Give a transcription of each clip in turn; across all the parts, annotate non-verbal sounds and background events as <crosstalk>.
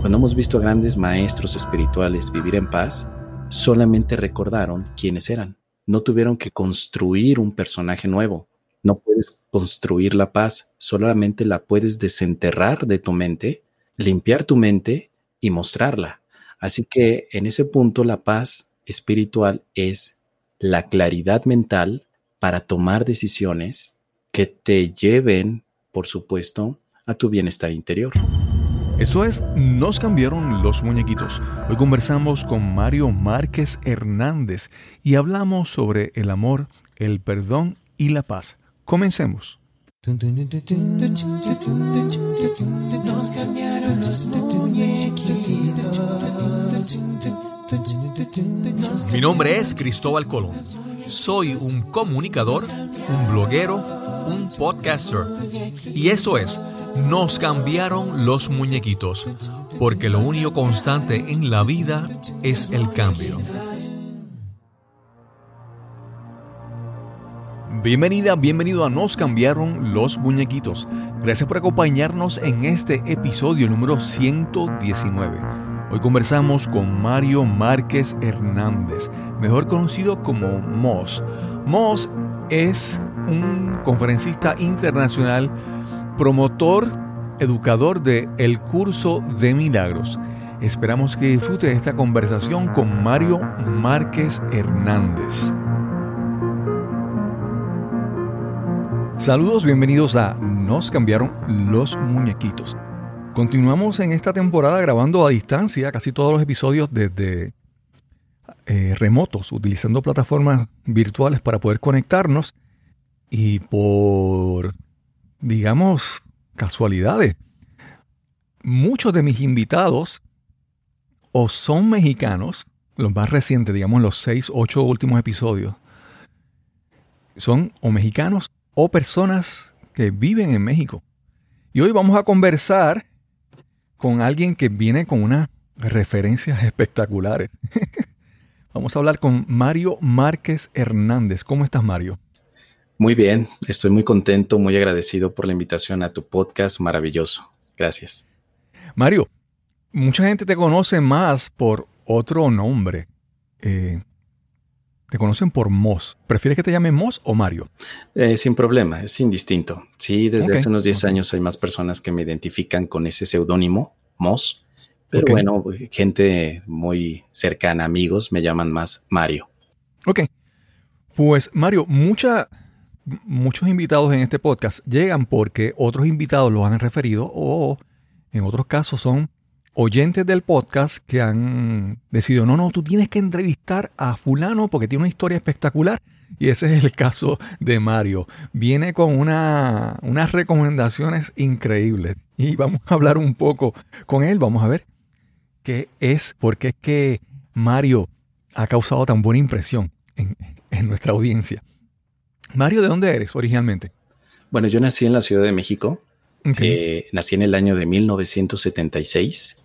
Cuando hemos visto a grandes maestros espirituales vivir en paz, solamente recordaron quiénes eran. No tuvieron que construir un personaje nuevo. No puedes construir la paz, solamente la puedes desenterrar de tu mente, limpiar tu mente y mostrarla. Así que en ese punto la paz espiritual es la claridad mental para tomar decisiones que te lleven, por supuesto, a tu bienestar interior. Eso es, nos cambiaron los muñequitos. Hoy conversamos con Mario Márquez Hernández y hablamos sobre el amor, el perdón y la paz. Comencemos. Mi nombre es Cristóbal Colón. Soy un comunicador, un bloguero, un podcaster. Y eso es, nos cambiaron los muñequitos, porque lo único constante en la vida es el cambio. Bienvenida, bienvenido a Nos cambiaron los muñequitos. Gracias por acompañarnos en este episodio número 119. Hoy conversamos con Mario Márquez Hernández, mejor conocido como Moss. Moss es un conferencista internacional, promotor, educador de El Curso de Milagros. Esperamos que disfrute de esta conversación con Mario Márquez Hernández. Saludos, bienvenidos a Nos cambiaron los muñequitos. Continuamos en esta temporada grabando a distancia casi todos los episodios desde eh, remotos, utilizando plataformas virtuales para poder conectarnos y por, digamos, casualidades, muchos de mis invitados o son mexicanos, los más recientes, digamos los seis, ocho últimos episodios, son o mexicanos o personas que viven en México. Y hoy vamos a conversar con alguien que viene con unas referencias espectaculares. <laughs> vamos a hablar con Mario Márquez Hernández. ¿Cómo estás, Mario? Muy bien, estoy muy contento, muy agradecido por la invitación a tu podcast maravilloso. Gracias. Mario, mucha gente te conoce más por otro nombre. Eh, te conocen por Moss. ¿Prefieres que te llamen Moss o Mario? Eh, sin problema, es indistinto. Sí, desde hace unos 10 años hay más personas que me identifican con ese seudónimo, Moss. Pero bueno, gente muy cercana, amigos, me llaman más Mario. Ok. Pues Mario, mucha, muchos invitados en este podcast llegan porque otros invitados los han referido o en otros casos son oyentes del podcast que han decidido, no, no, tú tienes que entrevistar a fulano porque tiene una historia espectacular. Y ese es el caso de Mario. Viene con una, unas recomendaciones increíbles. Y vamos a hablar un poco con él. Vamos a ver qué es, porque es que Mario ha causado tan buena impresión en, nuestra audiencia. Mario, ¿de dónde eres originalmente? Bueno, yo nací en la Ciudad de México. Eh, nací en el año de 1976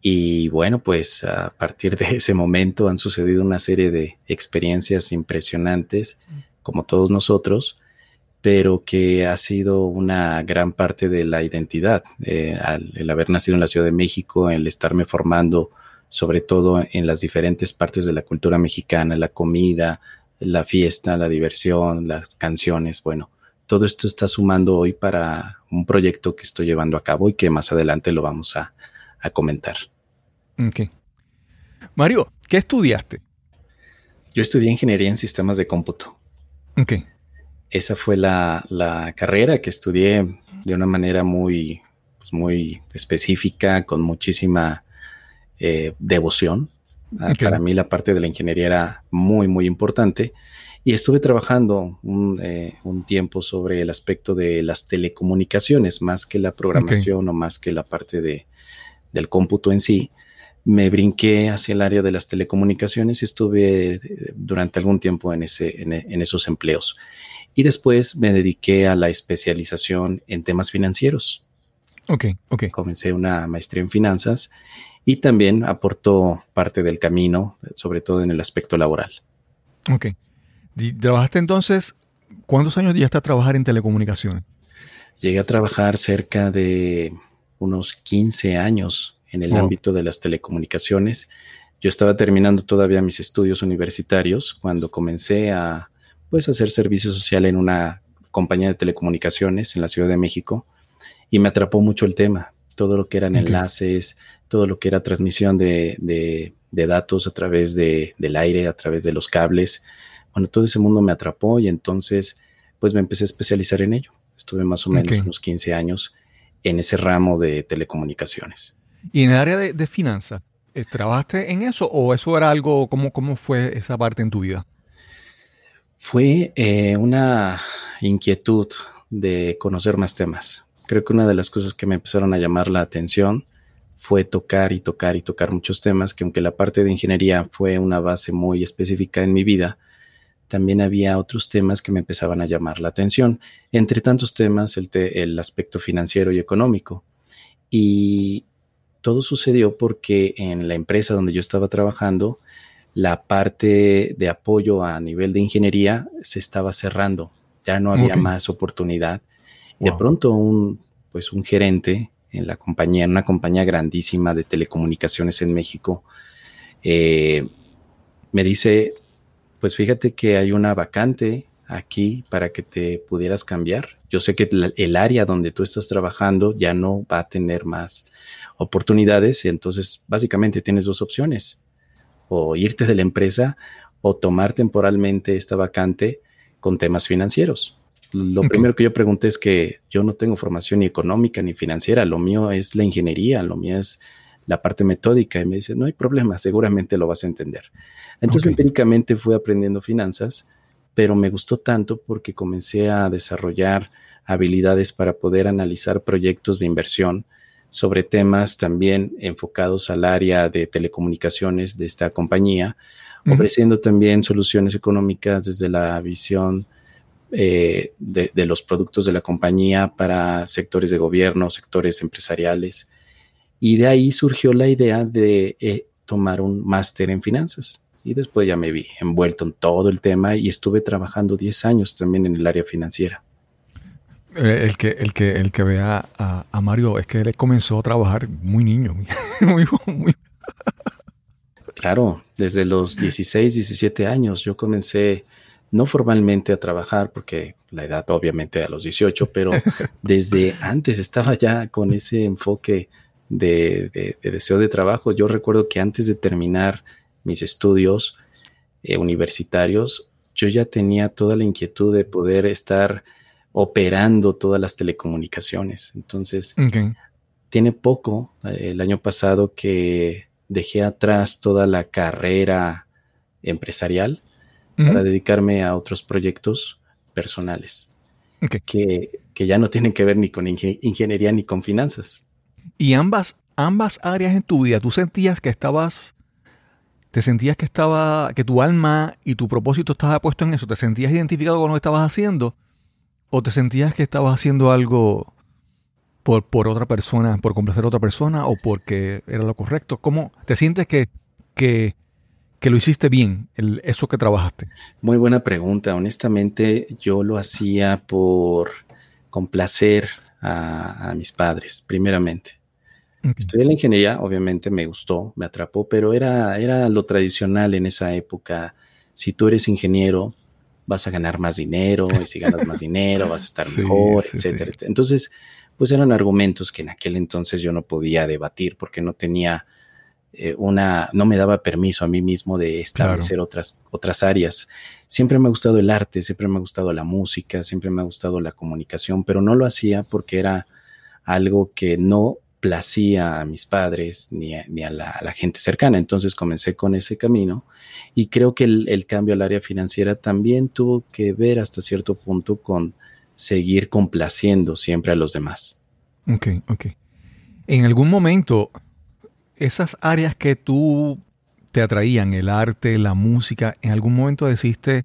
y bueno, pues a partir de ese momento han sucedido una serie de experiencias impresionantes, como todos nosotros, pero que ha sido una gran parte de la identidad. Eh, el haber nacido en la Ciudad de México, el estarme formando sobre todo en las diferentes partes de la cultura mexicana, la comida, la fiesta, la diversión, las canciones, bueno, todo esto está sumando hoy para un proyecto que estoy llevando a cabo y que más adelante lo vamos a, a comentar. Ok. Mario, ¿qué estudiaste? Yo estudié ingeniería en sistemas de cómputo. Ok. Esa fue la, carrera que estudié de una manera muy, pues, muy específica, con muchísima eh, devoción. Ah, para mí la parte de la ingeniería era muy, muy importante. Y estuve trabajando un, eh, tiempo sobre el aspecto de las telecomunicaciones, más que la programación o más que la parte de, del cómputo en sí, me brinqué hacia el área de las telecomunicaciones y estuve eh, durante algún tiempo en, ese, en, esos empleos. Y después me dediqué a la especialización en temas financieros. Ok, ok. Comencé una maestría en finanzas y también aportó parte del camino, sobre todo en el aspecto laboral. Ok. ¿Trabajaste entonces, cuántos años ya a trabajar en telecomunicaciones? Llegué a trabajar cerca de unos 15 años en el ámbito de las telecomunicaciones. Yo estaba terminando todavía mis estudios universitarios cuando comencé a pues hacer servicio social en una compañía de telecomunicaciones en la Ciudad de México y me atrapó mucho el tema, todo lo que eran enlaces, todo lo que era transmisión de, de, datos a través de, del aire, a través de los cables. Bueno, todo ese mundo me atrapó y entonces pues me empecé a especializar en ello. Estuve más o menos unos 15 años en ese ramo de telecomunicaciones. ¿Y en el área de, de finanzas? Eh, ¿Trabajaste en eso o eso era algo, cómo, cómo fue esa parte en tu vida? Fue eh, una inquietud de conocer más temas. Creo que una de las cosas que me empezaron a llamar la atención fue tocar y tocar y tocar muchos temas, que aunque la parte de ingeniería fue una base muy específica en mi vida, también había otros temas que me empezaban a llamar la atención. Entre tantos temas, el, el aspecto financiero y económico. Y todo sucedió porque en la empresa donde yo estaba trabajando, la parte de apoyo a nivel de ingeniería se estaba cerrando, ya no había más oportunidad. De pronto un, pues un gerente en la compañía, en una compañía grandísima de telecomunicaciones en México, eh, me dice, pues fíjate que hay una vacante aquí para que te pudieras cambiar. Yo sé que el área donde tú estás trabajando ya no va a tener más oportunidades entonces básicamente tienes dos opciones, o irte de la empresa o tomar temporalmente esta vacante con temas financieros. Lo primero que yo pregunté es que yo no tengo formación ni económica ni financiera, lo mío es la ingeniería, lo mío es la parte metódica. Y me dice, no hay problema, seguramente lo vas a entender. Entonces empíricamente fui aprendiendo finanzas, pero me gustó tanto porque comencé a desarrollar habilidades para poder analizar proyectos de inversión sobre temas también enfocados al área de telecomunicaciones de esta compañía, ofreciendo también soluciones económicas desde la visión eh, de, los productos de la compañía para sectores de gobierno, sectores empresariales. Y de ahí surgió la idea de eh, tomar un máster en finanzas. Y después ya me vi envuelto en todo el tema y estuve trabajando 10 años también en el área financiera. Eh, el que, el que, el que vea a, Mario es que él comenzó a trabajar muy niño, muy, <laughs> muy, Claro, desde los 16, 17 años yo comencé no formalmente a trabajar, porque la edad obviamente a los 18, pero <laughs> desde antes estaba ya con ese enfoque de, deseo de trabajo. Yo recuerdo que antes de terminar mis estudios eh, universitarios, yo ya tenía toda la inquietud de poder estar operando todas las telecomunicaciones. Entonces, tiene poco, eh, el año pasado, que dejé atrás toda la carrera empresarial para dedicarme a otros proyectos personales que, que, ya no tienen que ver ni con ingeniería ni con finanzas. Y ambas, ambas áreas en tu vida, tú sentías que estabas, te sentías que estaba, que tu alma y tu propósito estaba puesto en eso, te sentías identificado con lo que estabas haciendo ¿O te sentías que estabas haciendo algo por, por otra persona, por complacer a otra persona o porque era lo correcto? ¿Cómo te sientes que, que, lo hiciste bien, el, eso que trabajaste? Muy buena pregunta. Honestamente, yo lo hacía por complacer a, mis padres, primeramente. Estudié la ingeniería, obviamente me gustó, me atrapó, pero era, era lo tradicional en esa época. Si tú eres ingeniero, vas a ganar más dinero y si ganas más dinero vas a estar <laughs> mejor, etcétera, Entonces, pues eran argumentos que en aquel entonces yo no podía debatir porque no tenía eh, una, no me daba permiso a mí mismo de establecer otras, otras áreas. Siempre me ha gustado el arte, siempre me ha gustado la música, siempre me ha gustado la comunicación, pero no lo hacía porque era algo que no placía a mis padres ni a, la, gente cercana. Entonces comencé con ese camino y creo que el, cambio al área financiera también tuvo que ver hasta cierto punto con seguir complaciendo siempre a los demás. Ok, ok. En algún momento, esas áreas que tú te atraían, el arte, la música, ¿en algún momento decidiste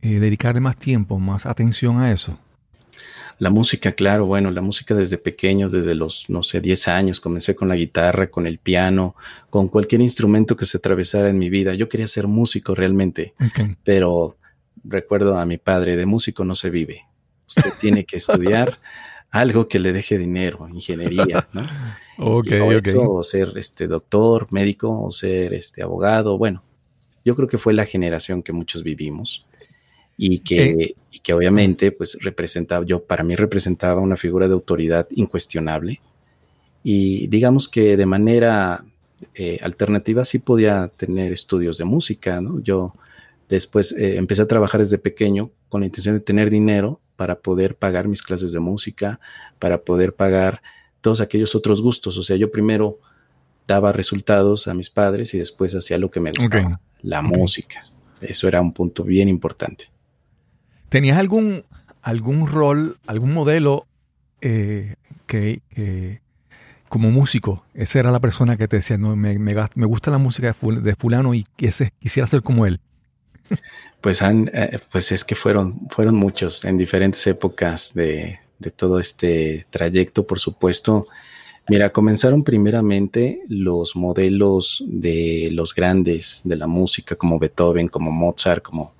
eh, dedicarle más tiempo, más atención a eso? La música, claro, bueno, la música desde pequeños, desde los, no sé, 10 años, comencé con la guitarra, con el piano, con cualquier instrumento que se atravesara en mi vida. Yo quería ser músico realmente, pero recuerdo a mi padre, de músico no se vive. Usted tiene que estudiar, algo que le deje dinero, ingeniería, ¿no? <laughs> ok, o ser este doctor, médico, o ser este abogado, bueno, yo creo que fue la generación que muchos vivimos y que, eh. y que obviamente pues representaba, yo para mí representaba una figura de autoridad incuestionable y digamos que de manera eh, alternativa sí podía tener estudios de música, ¿no? Yo después eh, empecé a trabajar desde pequeño con la intención de tener dinero para poder pagar mis clases de música, para poder pagar todos aquellos otros gustos. O sea, yo primero daba resultados a mis padres y después hacía lo que me gustaba, la música. Eso era un punto bien importante. ¿Tenías algún, algún rol, algún modelo eh, que, como músico, esa era la persona que te decía, no, me, me, gusta la música de, fulano y quisiera ser como él? Pues, han, eh, pues es que fueron, fueron muchos en diferentes épocas de, de todo este trayecto, por supuesto. Mira, comenzaron primeramente los modelos de los grandes de la música, como Beethoven, como Mozart, como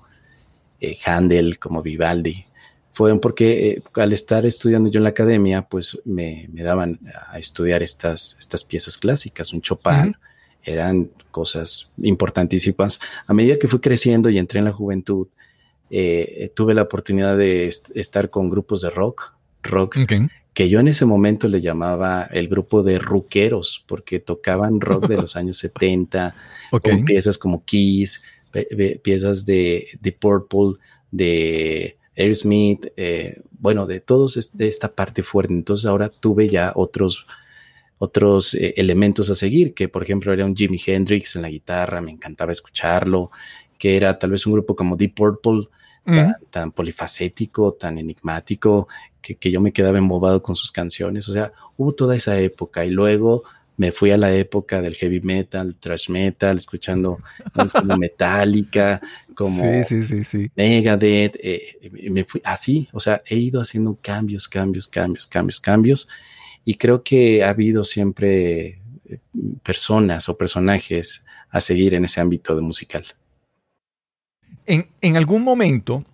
eh, Handel, como Vivaldi. Fueron porque eh, al estar estudiando yo en la academia, pues me, daban a estudiar estas, estas piezas clásicas, un Chopin, eran cosas importantísimas. A medida que fui creciendo y entré en la juventud, eh, tuve la oportunidad de estar con grupos de rock, rock, que yo en ese momento le llamaba el grupo de rockeros, porque tocaban rock de <laughs> los años 70, con piezas como Kiss, piezas de, de Purple, de Aerosmith, eh, bueno, de todos de esta parte fuerte. Entonces ahora tuve ya otros, otros eh, elementos a seguir, que por ejemplo era un Jimi Hendrix en la guitarra, me encantaba escucharlo, que era tal vez un grupo como Deep Purple, tan, polifacético, tan enigmático, que, que, yo me quedaba embobado con sus canciones. O sea, hubo toda esa época y luego me fui a la época del heavy metal, thrash metal, escuchando <laughs> como Metallica, como Megadeth, eh, me fui así, o sea, he ido haciendo cambios, cambios, cambios, cambios, cambios, y creo que ha habido siempre eh, personas o personajes a seguir en ese ámbito de musical. En, algún momento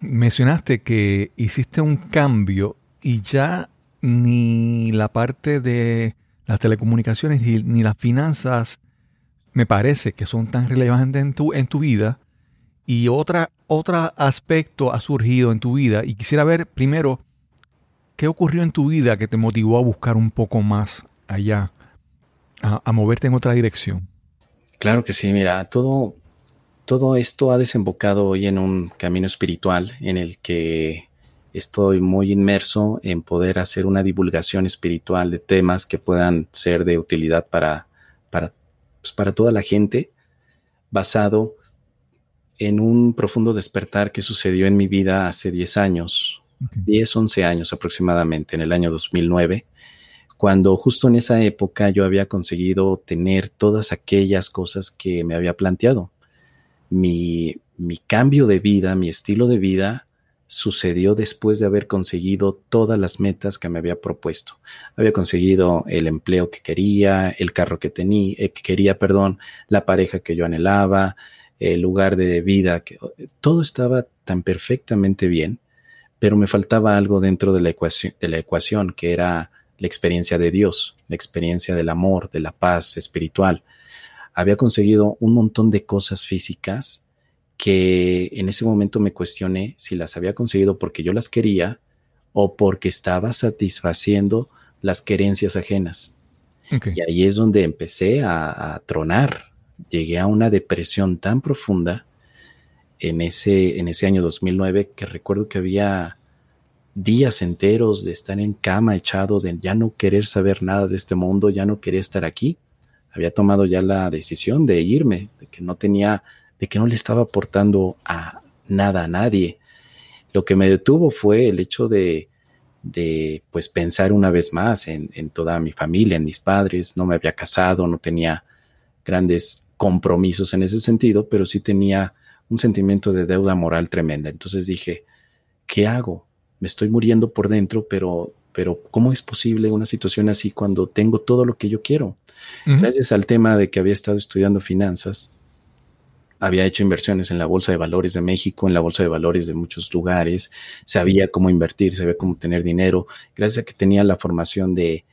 mencionaste que hiciste un cambio y ya ni la parte de las telecomunicaciones ni, las finanzas me parece que son tan relevantes en tu, en tu vida. Y otra, otro aspecto ha surgido en tu vida y quisiera ver primero qué ocurrió en tu vida que te motivó a buscar un poco más allá, a, moverte en otra dirección. Claro que sí, mira, todo, todo esto ha desembocado hoy en un camino espiritual en el que estoy muy inmerso en poder hacer una divulgación espiritual de temas que puedan ser de utilidad para, para, pues, para toda la gente, basado en un profundo despertar que sucedió en mi vida hace 10 años, 10, 11 años aproximadamente, en el año 2009, cuando justo en esa época yo había conseguido tener todas aquellas cosas que me había planteado mi, cambio de vida, mi estilo de vida, sucedió después de haber conseguido todas las metas que me había propuesto. Había conseguido el empleo que quería, el carro que tenía, eh, que quería, perdón, la pareja que yo anhelaba, el lugar de vida, que todo estaba tan perfectamente bien, pero me faltaba algo dentro de la ecuación, de la ecuación que era la experiencia de Dios, la experiencia del amor, de la paz espiritual había conseguido un montón de cosas físicas que en ese momento me cuestioné si las había conseguido porque yo las quería o porque estaba satisfaciendo las querencias ajenas. Y ahí es donde empecé a, tronar. Llegué a una depresión tan profunda en ese, en ese año 2009 que recuerdo que había días enteros de estar en cama echado, de ya no querer saber nada de este mundo, ya no quería estar aquí había tomado ya la decisión de irme, de que no tenía, de que no le estaba aportando a nada a nadie. Lo que me detuvo fue el hecho de, de pues pensar una vez más en, en, toda mi familia, en mis padres. No me había casado, no tenía grandes compromisos en ese sentido, pero sí tenía un sentimiento de deuda moral tremenda. Entonces dije, ¿qué hago? Me estoy muriendo por dentro, pero, pero ¿cómo es posible una situación así cuando tengo todo lo que yo quiero? Gracias al tema de que había estado estudiando finanzas, había hecho inversiones en la Bolsa de Valores de México, en la Bolsa de Valores de muchos lugares, sabía cómo invertir, sabía cómo tener dinero, gracias a que tenía la formación de,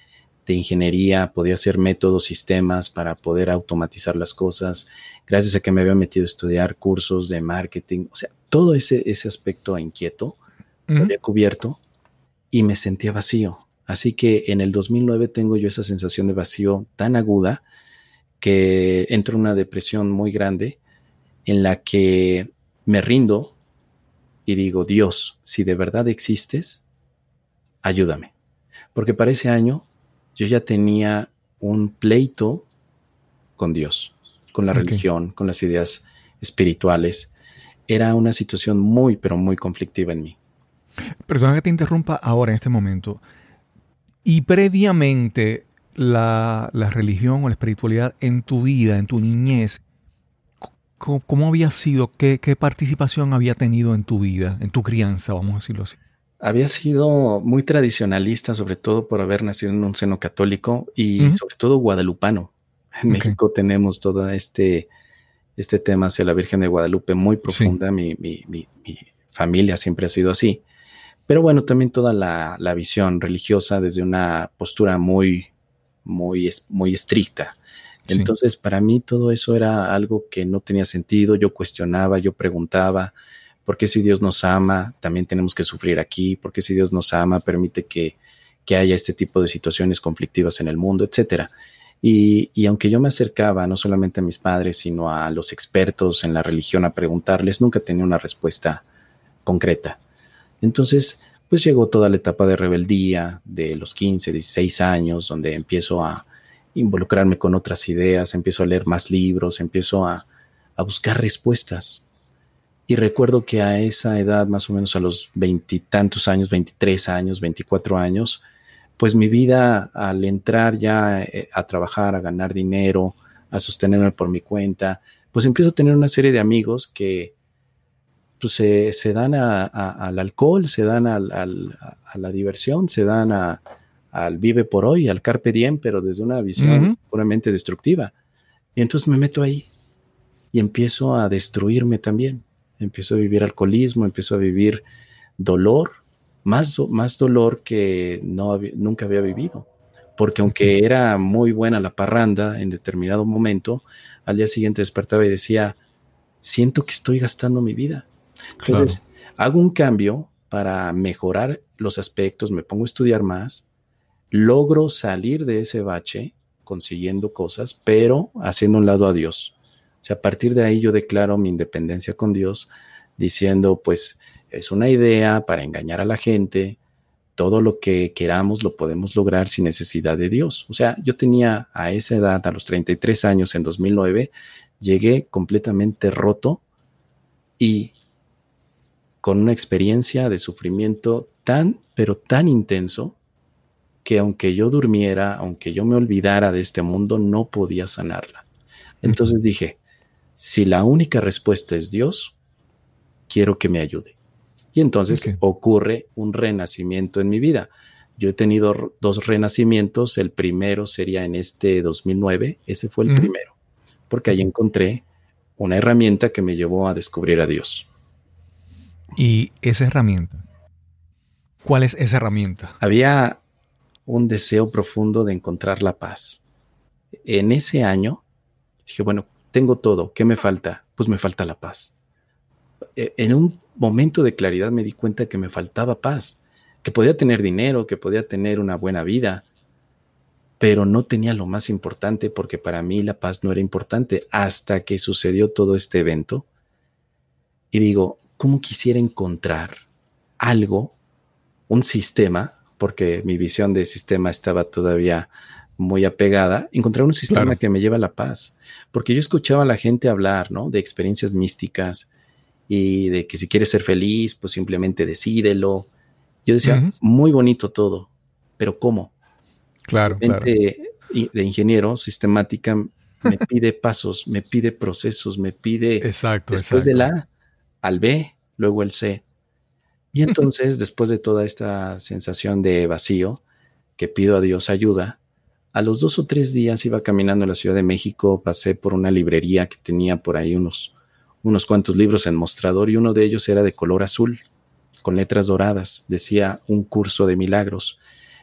de ingeniería, podía hacer métodos, sistemas para poder automatizar las cosas, gracias a que me había metido a estudiar cursos de marketing, o sea, todo ese, ese aspecto inquieto lo había cubierto y me sentía vacío. Así que en el 2009 tengo yo esa sensación de vacío tan aguda que entro en una depresión muy grande en la que me rindo y digo, Dios, si de verdad existes, ayúdame. Porque para ese año yo ya tenía un pleito con Dios, con la religión, con las ideas espirituales. Era una situación muy, pero muy conflictiva en mí. Perdona que te interrumpa ahora en este momento. Y previamente la, religión o la espiritualidad en tu vida, en tu niñez, ¿cómo, había sido? ¿Qué, participación había tenido en tu vida, en tu crianza, vamos a decirlo así? Había sido muy tradicionalista, sobre todo por haber nacido en un seno católico y sobre todo guadalupano. En México tenemos todo este, este tema hacia la Virgen de Guadalupe muy profunda. Mi, mi, mi, familia siempre ha sido así. Pero bueno, también toda la, la visión religiosa desde una postura muy, muy, muy estricta. Entonces, para mí todo eso era algo que no tenía sentido. Yo cuestionaba, yo preguntaba, ¿por qué si Dios nos ama, también tenemos que sufrir aquí? ¿Por qué si Dios nos ama, permite que, que haya este tipo de situaciones conflictivas en el mundo, etcétera? Y, y, aunque yo me acercaba no solamente a mis padres, sino a los expertos en la religión a preguntarles, nunca tenía una respuesta concreta. Entonces, pues llegó toda la etapa de rebeldía de los 15, 16 años, donde empiezo a involucrarme con otras ideas, empiezo a leer más libros, empiezo a, buscar respuestas. Y recuerdo que a esa edad, más o menos a los veintitantos años, 23 años, 24 años, pues mi vida al entrar ya eh, a trabajar, a ganar dinero, a sostenerme por mi cuenta, pues empiezo a tener una serie de amigos que, pues se, dan al alcohol, se dan a la diversión, se dan al vive por hoy, al carpe diem, pero desde una visión puramente destructiva. Y entonces me meto ahí y empiezo a destruirme también. Empiezo a vivir alcoholismo, empiezo a vivir dolor, más, más dolor que no nunca había vivido. Porque aunque era muy buena la parranda en determinado momento, al día siguiente despertaba y decía, siento que estoy gastando mi vida entonces, hago un cambio para mejorar los aspectos, me pongo a estudiar más, logro salir de ese bache consiguiendo cosas, pero haciendo un lado a Dios. O sea, a partir de ahí yo declaro mi independencia con Dios, diciendo, pues es una idea para engañar a la gente, todo lo que queramos lo podemos lograr sin necesidad de Dios. O sea, yo tenía a esa edad, a los 33 años en 2009, llegué completamente roto y con una experiencia de sufrimiento tan, pero tan intenso, que aunque yo durmiera, aunque yo me olvidara de este mundo, no podía sanarla. Entonces dije, si la única respuesta es Dios, quiero que me ayude. Y entonces ocurre un renacimiento en mi vida. Yo he tenido dos renacimientos, el primero sería en este 2009, ese fue el primero, porque ahí encontré una herramienta que me llevó a descubrir a Dios. Y esa herramienta, ¿cuál es esa herramienta? Había un deseo profundo de encontrar la paz. En ese año dije, bueno, tengo todo, ¿qué me falta? Pues me falta la paz. E, en un momento de claridad me di cuenta que me faltaba paz, que podía tener dinero, que podía tener una buena vida, pero no tenía lo más importante porque para mí la paz no era importante hasta que sucedió todo este evento. Y digo, cómo quisiera encontrar algo, un sistema, porque mi visión de sistema estaba todavía muy apegada, encontrar un sistema que me lleva a la paz. Porque yo escuchaba a la gente hablar, ¿no? De experiencias místicas y de que si quieres ser feliz, pues simplemente decídelo. Yo decía, muy bonito todo, pero ¿cómo? Claro, claro. De ingeniero, sistemática, me pide pasos, me pide procesos, me pide exacto, después de la al B, luego el C. Y entonces, después de toda esta sensación de vacío, que pido a Dios ayuda, a los dos o tres días iba caminando en la Ciudad de México, pasé por una librería que tenía por ahí unos, unos cuantos libros en mostrador y uno de ellos era de color azul, con letras doradas. Decía un curso de milagros.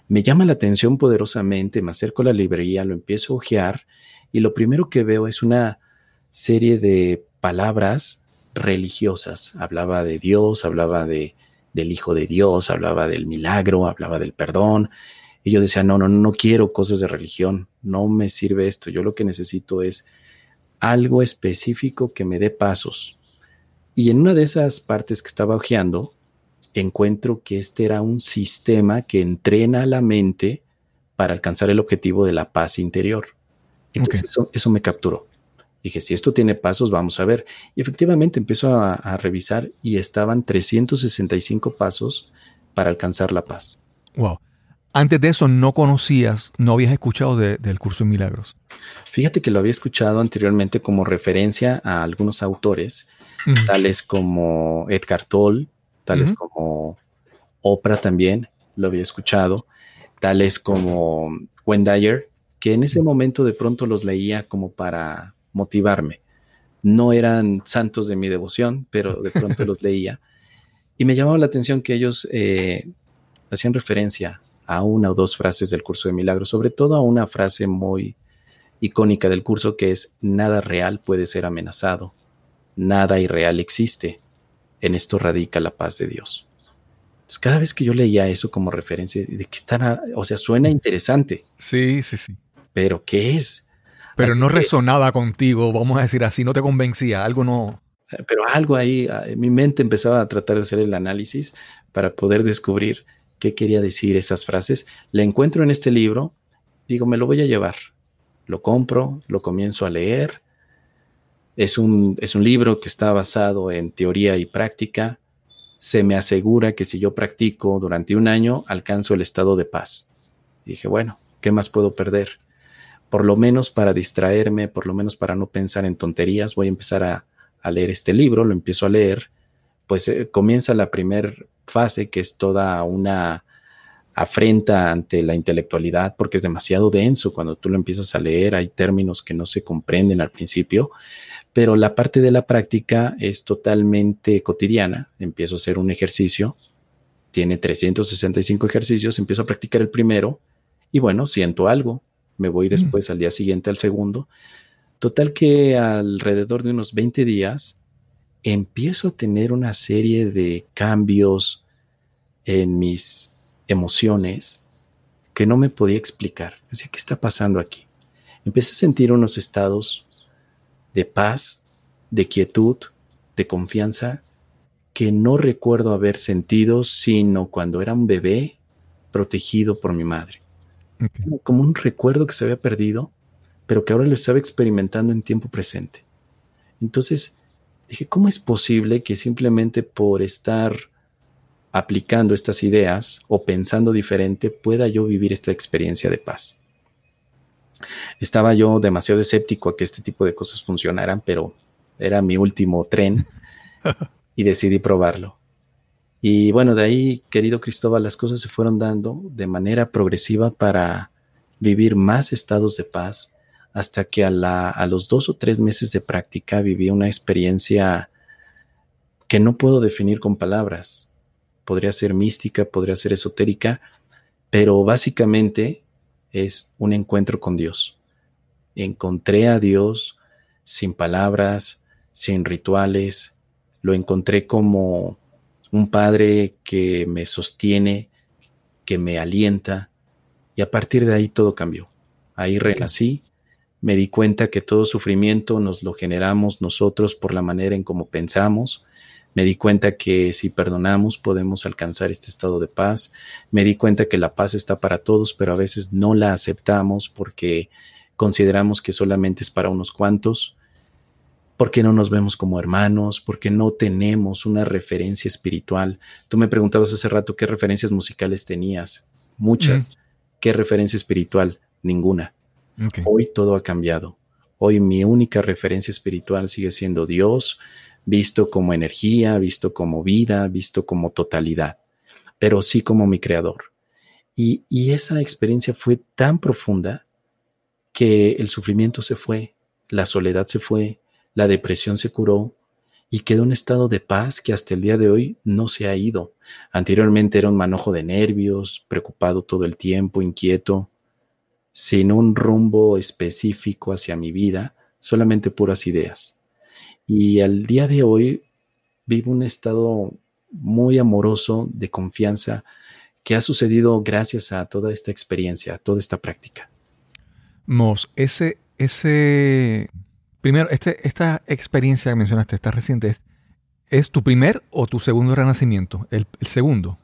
Me llama la atención poderosamente, me acerco a la librería, lo empiezo a hojear y lo primero que veo es una serie de palabras religiosas. Hablaba de Dios, hablaba de, del Hijo de Dios, hablaba del milagro, hablaba del perdón. Y yo decía, no, no, no quiero cosas de religión, no me sirve esto. Yo lo que necesito es algo específico que me dé pasos. Y en una de esas partes que estaba hojeando, encuentro que este era un sistema que entrena a la mente para alcanzar el objetivo de la paz interior. Entonces eso, me capturó. Dije, si esto tiene pasos, vamos a ver. Y efectivamente empiezo a, revisar y estaban 365 pasos para alcanzar la paz. Wow. Antes de eso no conocías, no habías escuchado del curso de milagros. Fíjate que lo había escuchado anteriormente como referencia a algunos autores, tales como Edgar Toll, tales como Oprah también, lo había escuchado, tales como Wendayer, que en ese momento de pronto los leía como para motivarme. No eran santos de mi devoción, pero de pronto <laughs> los leía. Y me llamaba la atención que ellos eh, hacían referencia a una o dos frases del curso de milagros, sobre todo a una frase muy icónica del curso que es, nada real puede ser amenazado, nada irreal existe, en esto radica la paz de Dios. Entonces, cada vez que yo leía eso como referencia, de que están, o sea, suena interesante. Sí, sí, sí. Pero ¿qué es? Pero no resonaba contigo, vamos a decir así, no te convencía, algo no. Pero algo ahí, ah, mi mente empezaba a tratar de hacer el análisis para poder descubrir qué quería decir esas frases. La encuentro en este libro, digo, me lo voy a llevar. Lo compro, lo comienzo a leer es un, es un libro que está basado en teoría y práctica. Se me asegura que si yo practico durante un año, alcanzo el estado de paz. Dije, bueno, ¿qué más puedo perder? Por lo menos para distraerme, por lo menos para no pensar en tonterías, voy a empezar a, leer este libro, lo empiezo a leer, pues eh, comienza la primera fase que es toda una afrenta ante la intelectualidad porque es demasiado denso cuando tú lo empiezas a leer, hay términos que no se comprenden al principio, pero la parte de la práctica es totalmente cotidiana. Empiezo a hacer un ejercicio, tiene 365 ejercicios, empiezo a practicar el primero y bueno, siento algo, me voy mm. después al día siguiente al segundo. Total que alrededor de unos 20 días empiezo a tener una serie de cambios en mis emociones que no me podía explicar. O sea, ¿qué está pasando aquí? Empecé a sentir unos estados de paz, de quietud, de confianza, que no recuerdo haber sentido sino cuando era un bebé protegido por mi madre. Como un recuerdo que se había perdido, pero que ahora lo estaba experimentando en tiempo presente. Entonces dije, ¿cómo es posible que simplemente por estar aplicando estas ideas o pensando diferente pueda yo vivir esta experiencia de paz? Estaba yo demasiado escéptico a que este tipo de cosas funcionaran, pero era mi último tren <laughs> y decidí probarlo. Y bueno, de ahí, querido Cristóbal, las cosas se fueron dando de manera progresiva para vivir más estados de paz, hasta que a, a los dos o tres meses de práctica viví una experiencia que no puedo definir con palabras. Podría ser mística, podría ser esotérica, pero básicamente es un encuentro con Dios. Encontré a Dios sin palabras, sin rituales, lo encontré como un padre que me sostiene, que me alienta, y a partir de ahí todo cambió. Ahí renací, me di cuenta que todo sufrimiento nos lo generamos nosotros por la manera en cómo pensamos, me di cuenta que si perdonamos podemos alcanzar este estado de paz. Me di cuenta que la paz está para todos, pero a veces no la aceptamos porque consideramos que solamente es para unos cuantos, porque no nos vemos como hermanos, porque no tenemos una referencia espiritual. Tú me preguntabas hace rato qué referencias musicales tenías. Muchas. ¿Qué referencia espiritual? Ninguna. Hoy todo ha cambiado. Hoy mi única referencia espiritual sigue siendo Dios, visto como energía, visto como vida, visto como totalidad, pero sí como mi creador. Y, esa experiencia fue tan profunda que el sufrimiento se fue, la soledad se fue, la depresión se curó y quedó un estado de paz que hasta el día de hoy no se ha ido. Anteriormente era un manojo de nervios, preocupado todo el tiempo, inquieto, sin un rumbo específico hacia mi vida, solamente puras ideas. Y al día de hoy vivo un estado muy amoroso de confianza que ha sucedido gracias a toda esta experiencia, a toda esta práctica. Mos, ese, ese, primero, este, esta experiencia que mencionaste, esta reciente, ¿es, tu primer o tu segundo renacimiento? El, segundo.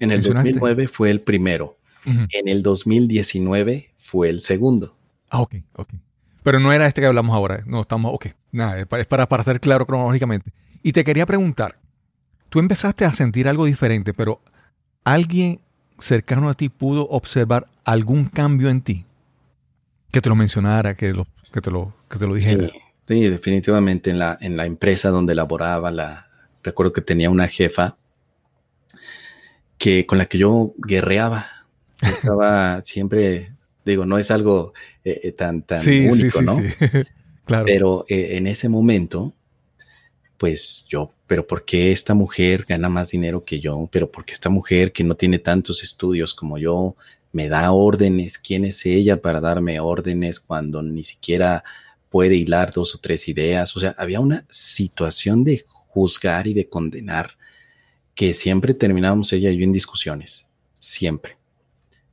En el 2009 fue el primero. En el 2019 fue el segundo. Ah, ok, ok. Pero no era este que hablamos ahora. No, estamos, ok. Nada, es para, para estar claro cronológicamente. Y te quería preguntar, tú empezaste a sentir algo diferente, pero ¿alguien cercano a ti pudo observar algún cambio en ti? Que te lo mencionara, que, lo, que, te, lo, que te lo dijera. Sí, definitivamente en la, en la empresa donde laboraba, la, recuerdo que tenía una jefa que, con la que yo guerreaba. Estaba siempre, digo, no es algo eh, eh, tan, tan único, ¿no? <laughs> claro. Pero eh, en ese momento pues yo, pero ¿por qué esta mujer gana más dinero que yo? Pero ¿por qué esta mujer que no tiene tantos estudios como yo me da órdenes? ¿Quién es ella para darme órdenes cuando ni siquiera puede hilar dos o tres ideas? O sea, había una situación de juzgar y de condenar que siempre terminábamos ella y yo en discusiones, siempre,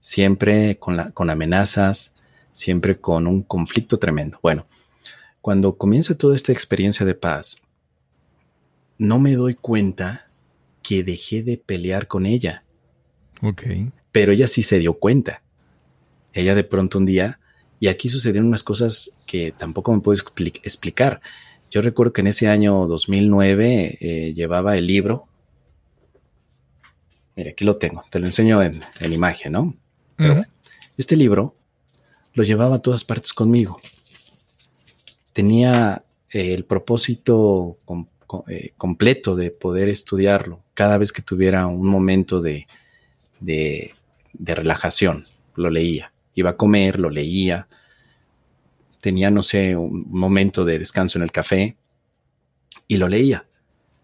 siempre con, la, con amenazas, siempre con un conflicto tremendo. Bueno, cuando comienza toda esta experiencia de paz, no me doy cuenta que dejé de pelear con ella. Ok. Pero ella sí se dio cuenta. Ella de pronto un día, y aquí sucedieron unas cosas que tampoco me puedo explicar. Yo recuerdo que en ese año 2009 eh, llevaba el libro. Mira, aquí lo tengo, te lo enseño en, imagen, ¿no? Este libro lo llevaba a todas partes conmigo. Tenía el propósito eh, completo de poder estudiarlo cada vez que tuviera un momento de, de, relajación. Lo leía. Iba a comer, lo leía. Tenía, no sé, un momento de descanso en el café y lo leía.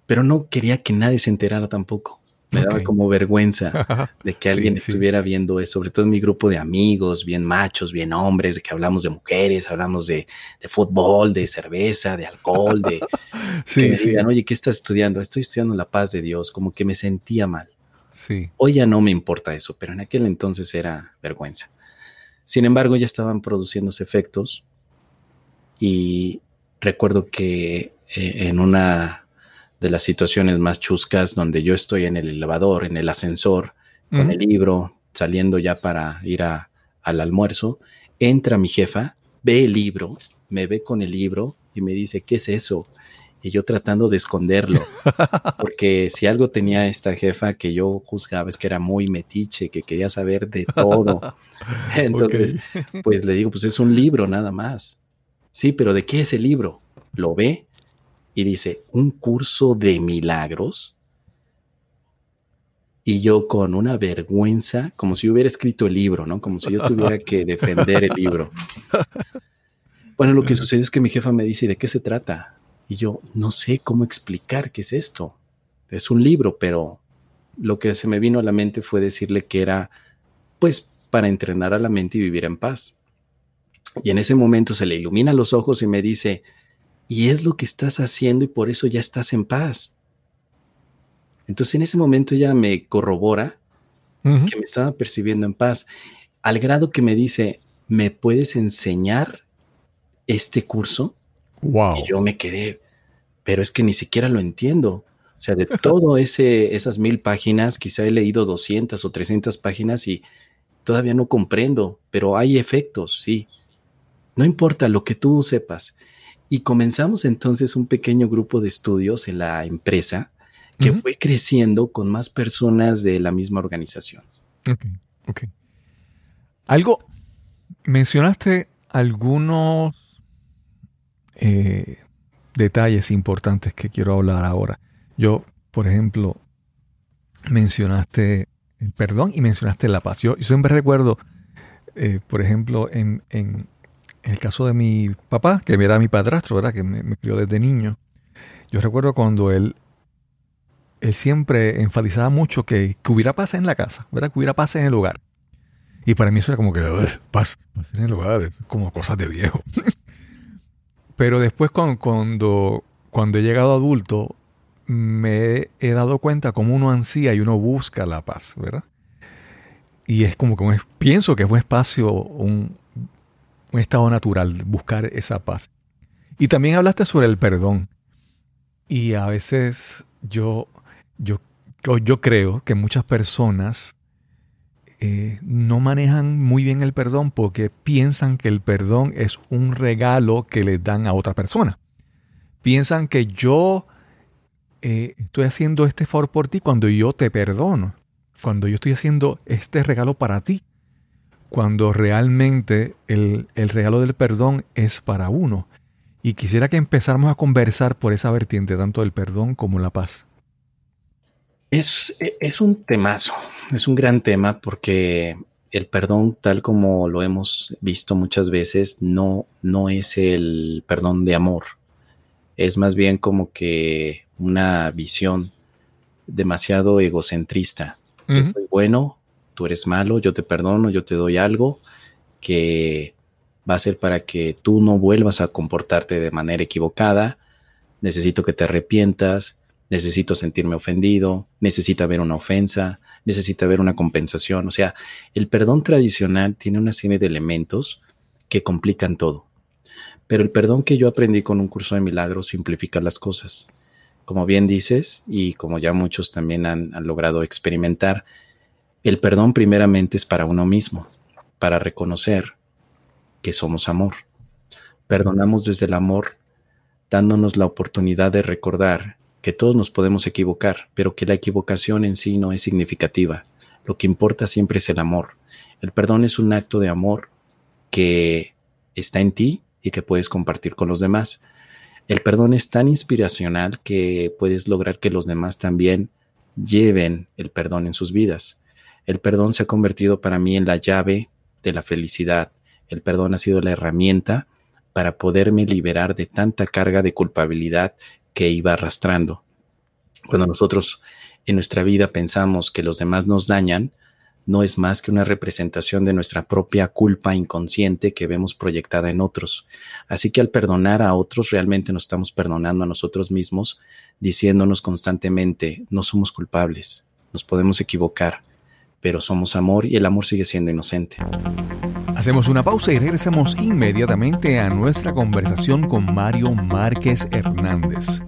Pero no quería que nadie se enterara tampoco. Me daba como vergüenza <laughs> de que alguien estuviera viendo eso, sobre todo en mi grupo de amigos, bien machos, bien hombres, de que hablamos de mujeres, hablamos de, fútbol, de cerveza, de alcohol, de <laughs> sí, que me digan, oye, ¿qué estás estudiando? Estoy estudiando la paz de Dios, como que me sentía mal. Sí. Hoy ya no me importa eso, pero en aquel entonces era vergüenza. Sin embargo, ya estaban produciéndose efectos y recuerdo que eh, en una de las situaciones más chuscas donde yo estoy en el elevador, en el ascensor, con el libro, saliendo ya para ir a, al almuerzo, entra mi jefa, ve el libro, me ve con el libro y me dice, ¿qué es eso? Y yo tratando de esconderlo, <laughs> porque si algo tenía esta jefa que yo juzgaba es que era muy metiche, que quería saber de todo. <laughs> Entonces, pues le digo, pues es un libro nada más. Sí, pero ¿de qué es el libro? Lo ve y dice, un curso de milagros. Y yo con una vergüenza, como si hubiera escrito el libro, ¿no? Como si yo tuviera que <laughs> defender el libro. Bueno, lo que sucede es que mi jefa me dice, ¿de qué se trata? Y yo no sé cómo explicar qué es esto. Es un libro, pero lo que se me vino a la mente fue decirle que era, pues, para entrenar a la mente y vivir en paz. Y en ese momento se le ilumina los ojos y me dice, y es lo que estás haciendo y por eso ya estás en paz. Entonces en ese momento ella me corrobora que me estaba percibiendo en paz, al grado que me dice, ¿me puedes enseñar este curso? Wow. Y yo me quedé, pero es que ni siquiera lo entiendo. O sea, de <laughs> todo ese, esas mil páginas, quizá he leído 200 o 300 páginas y todavía no comprendo, pero hay efectos, sí. No importa lo que tú sepas. Y comenzamos entonces un pequeño grupo de estudios en la empresa que fue creciendo con más personas de la misma organización. Ok, ok. Algo, mencionaste algunos eh, detalles importantes que quiero hablar ahora. Yo, por ejemplo, mencionaste el perdón y mencionaste la paz. Yo, siempre recuerdo, eh, por ejemplo, en, en el caso de mi papá, que era mi padrastro, ¿verdad? Que me, crió desde niño. Yo recuerdo cuando él, él siempre enfatizaba mucho que, hubiera paz en la casa, ¿verdad? Que hubiera paz en el hogar. Y para mí eso era como que, paz, paz en el hogar, como cosas de viejo. <laughs> Pero después cuando, cuando, he llegado adulto, me he dado cuenta cómo uno ansía y uno busca la paz, ¿verdad? Y es como que pienso que es un espacio, un, un estado natural, buscar esa paz. Y también hablaste sobre el perdón. Y a veces yo, yo, yo creo que muchas personas eh, no manejan muy bien el perdón porque piensan que el perdón es un regalo que le dan a otra persona. Piensan que yo eh, estoy haciendo este favor por ti cuando yo te perdono, cuando yo estoy haciendo este regalo para ti cuando realmente el, regalo del perdón es para uno. Y quisiera que empezáramos a conversar por esa vertiente, tanto del perdón como la paz. Es, es un temazo, es un gran tema porque el perdón, tal como lo hemos visto muchas veces, no, no es el perdón de amor. Es más bien como que una visión demasiado egocentrista. Yo soy bueno, tú eres malo, yo te perdono, yo te doy algo que va a ser para que tú no vuelvas a comportarte de manera equivocada, necesito que te arrepientas, necesito sentirme ofendido, necesita haber una ofensa, necesita haber una compensación. O sea, el perdón tradicional tiene una serie de elementos que complican todo. Pero el perdón que yo aprendí con un curso de milagros simplifica las cosas. Como bien dices, y como ya muchos también han, han logrado experimentar, el perdón primeramente es para uno mismo, para reconocer que somos amor. Perdonamos desde el amor, dándonos la oportunidad de recordar que todos nos podemos equivocar, pero que la equivocación en sí no es significativa. Lo que importa siempre es el amor. El perdón es un acto de amor que está en ti y que puedes compartir con los demás. El perdón es tan inspiracional que puedes lograr que los demás también lleven el perdón en sus vidas. El perdón se ha convertido para mí en la llave de la felicidad. El perdón ha sido la herramienta para poderme liberar de tanta carga de culpabilidad que iba arrastrando. Cuando nosotros en nuestra vida pensamos que los demás nos dañan, no es más que una representación de nuestra propia culpa inconsciente que vemos proyectada en otros. Así que al perdonar a otros realmente nos estamos perdonando a nosotros mismos, diciéndonos constantemente, no somos culpables, nos podemos equivocar, pero somos amor y el amor sigue siendo inocente. Hacemos una pausa y regresamos inmediatamente a nuestra conversación con Mario Márquez Hernández.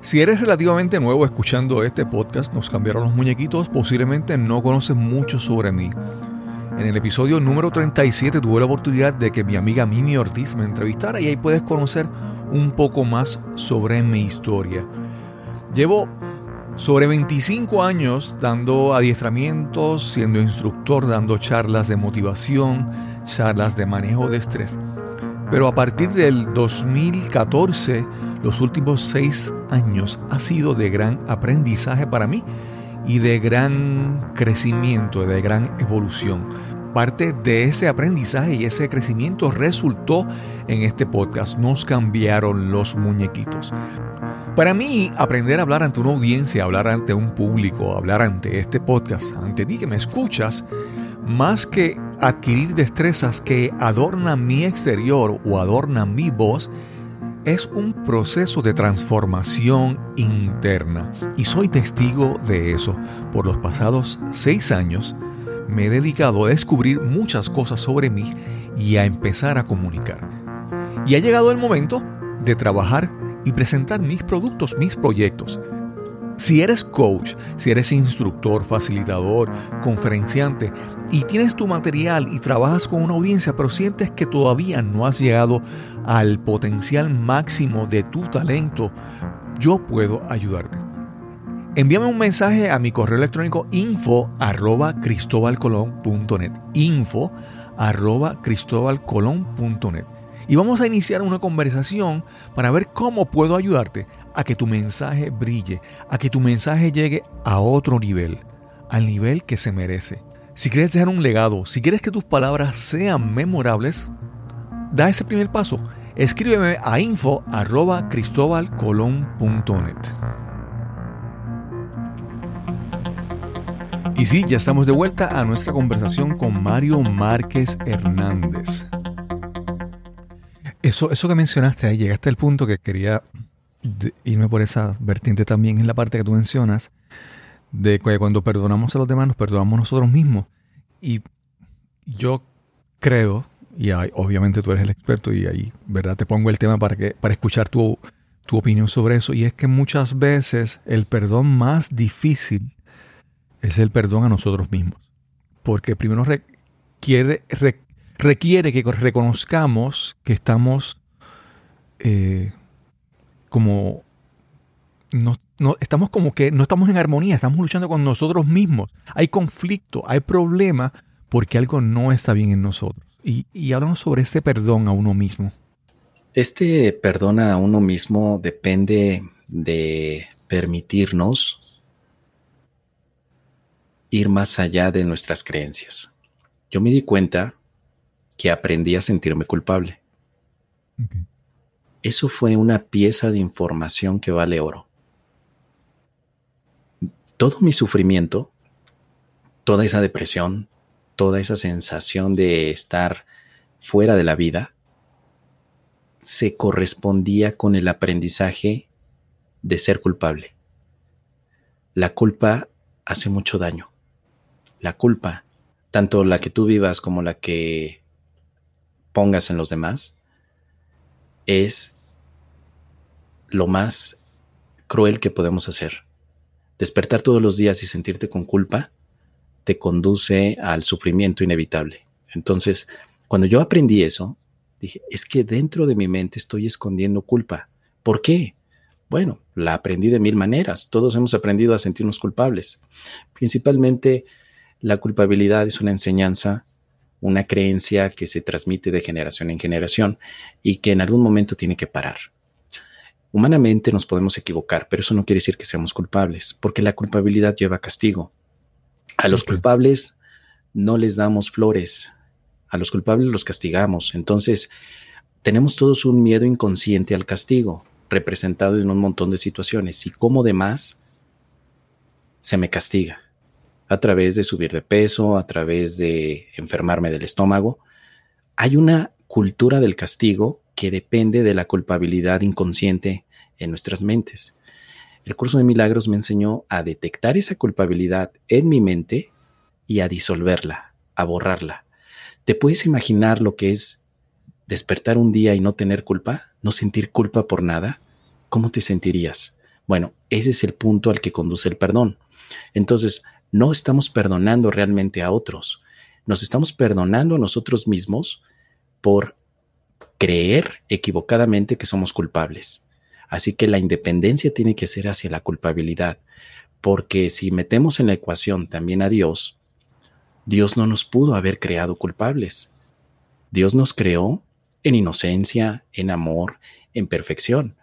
Si eres relativamente nuevo escuchando este podcast, nos cambiaron los muñequitos, posiblemente no conoces mucho sobre mí. En el episodio número 37 tuve la oportunidad de que mi amiga Mimi Ortiz me entrevistara y ahí puedes conocer un poco más sobre mi historia. Llevo sobre 25 años dando adiestramientos, siendo instructor, dando charlas de motivación, charlas de manejo de estrés. Pero a partir del 2014, los últimos seis años ha sido de gran aprendizaje para mí y de gran crecimiento, de gran evolución. Parte de ese aprendizaje y ese crecimiento resultó en este podcast. Nos cambiaron los muñequitos. Para mí, aprender a hablar ante una audiencia, hablar ante un público, hablar ante este podcast, ante ti que me escuchas, más que adquirir destrezas que adornan mi exterior o adornan mi voz, es un proceso de transformación interna. Y soy testigo de eso. Por los pasados seis años me he dedicado a descubrir muchas cosas sobre mí y a empezar a comunicar. Y ha llegado el momento de trabajar y presentar mis productos, mis proyectos. Si eres coach, si eres instructor, facilitador, conferenciante y tienes tu material y trabajas con una audiencia, pero sientes que todavía no has llegado al potencial máximo de tu talento, yo puedo ayudarte. Envíame un mensaje a mi correo electrónico info arroba info arroba cristobalcolón.net y vamos a iniciar una conversación para ver cómo puedo ayudarte a que tu mensaje brille, a que tu mensaje llegue a otro nivel, al nivel que se merece. Si quieres dejar un legado, si quieres que tus palabras sean memorables, da ese primer paso. escríbeme a info arroba Y sí, ya estamos de vuelta a nuestra conversación con Mario Márquez Hernández. Eso, eso que mencionaste ahí, llegaste al punto que quería irme por esa vertiente también en la parte que tú mencionas, de que cuando perdonamos a los demás nos perdonamos nosotros mismos. Y yo creo, y obviamente tú eres el experto y ahí, ¿verdad? Te pongo el tema para, que, para escuchar tu, tu opinión sobre eso. Y es que muchas veces el perdón más difícil es el perdón a nosotros mismos. Porque primero requiere, requiere que reconozcamos que estamos eh, como no, estamos como que no estamos en armonía, estamos luchando con nosotros mismos. Hay conflicto, hay problema porque algo no está bien en nosotros. Y, y háblanos sobre este perdón a uno mismo. Este perdón a uno mismo depende de permitirnos ir más allá de nuestras creencias. Yo me di cuenta que aprendí a sentirme culpable. Eso fue una pieza de información que vale oro. Todo mi sufrimiento, toda esa depresión, toda esa sensación de estar fuera de la vida, se correspondía con el aprendizaje de ser culpable. La culpa hace mucho daño. La culpa, tanto la que tú vivas como la que pongas en los demás es lo más cruel que podemos hacer. Despertar todos los días y sentirte con culpa te conduce al sufrimiento inevitable. Entonces, cuando yo aprendí eso, dije, es que dentro de mi mente estoy escondiendo culpa. ¿Por qué? Bueno, la aprendí de mil maneras. Todos hemos aprendido a sentirnos culpables. Principalmente, la culpabilidad es una enseñanza una creencia que se transmite de generación en generación y que en algún momento tiene que parar. Humanamente nos podemos equivocar, pero eso no quiere decir que seamos culpables, porque la culpabilidad lleva castigo. A los culpables no les damos flores, a los culpables los castigamos. Entonces, tenemos todos un miedo inconsciente al castigo, representado en un montón de situaciones. Y como demás, se me castiga a través de subir de peso, a través de enfermarme del estómago. Hay una cultura del castigo que depende de la culpabilidad inconsciente en nuestras mentes. El curso de milagros me enseñó a detectar esa culpabilidad en mi mente y a disolverla, a borrarla. ¿Te puedes imaginar lo que es despertar un día y no tener culpa? ¿No sentir culpa por nada? ¿Cómo te sentirías? Bueno, ese es el punto al que conduce el perdón. Entonces, no estamos perdonando realmente a otros, nos estamos perdonando a nosotros mismos por creer equivocadamente que somos culpables. Así que la independencia tiene que ser hacia la culpabilidad, porque si metemos en la ecuación también a Dios, Dios no nos pudo haber creado culpables. Dios nos creó en inocencia, en amor, en perfección.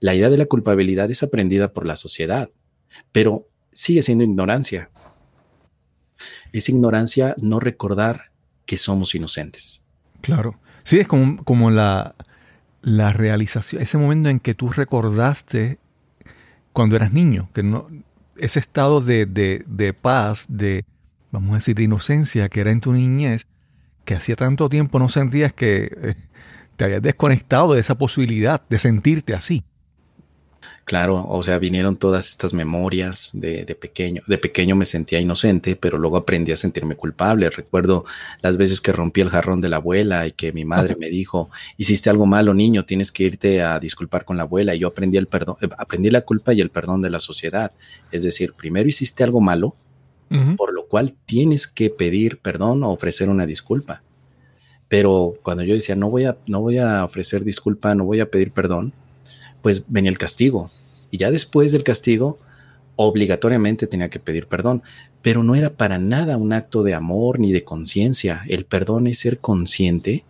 La idea de la culpabilidad es aprendida por la sociedad, pero sigue siendo ignorancia es ignorancia no recordar que somos inocentes. Claro. Sí, es como, como la, la realización, ese momento en que tú recordaste cuando eras niño, que no, ese estado de, de, paz, de, vamos a decir, de inocencia que era en tu niñez, que hacía tanto tiempo no sentías que eh, te habías desconectado de esa posibilidad de sentirte así. Claro, o sea, vinieron todas estas memorias de, pequeño. De pequeño me sentía inocente, pero luego aprendí a sentirme culpable. Recuerdo las veces que rompí el jarrón de la abuela y que mi madre me dijo, hiciste algo malo, niño, tienes que irte a disculpar con la abuela. Y yo aprendí el perdón, eh, aprendí la culpa y el perdón de la sociedad. Es decir, primero hiciste algo malo, por lo cual tienes que pedir perdón o ofrecer una disculpa. Pero cuando yo decía, no voy a, no voy a ofrecer disculpa, no voy a pedir perdón, pues venía el castigo. Y ya después del castigo, obligatoriamente tenía que pedir perdón, pero no era para nada un acto de amor ni de conciencia. El perdón es ser consciente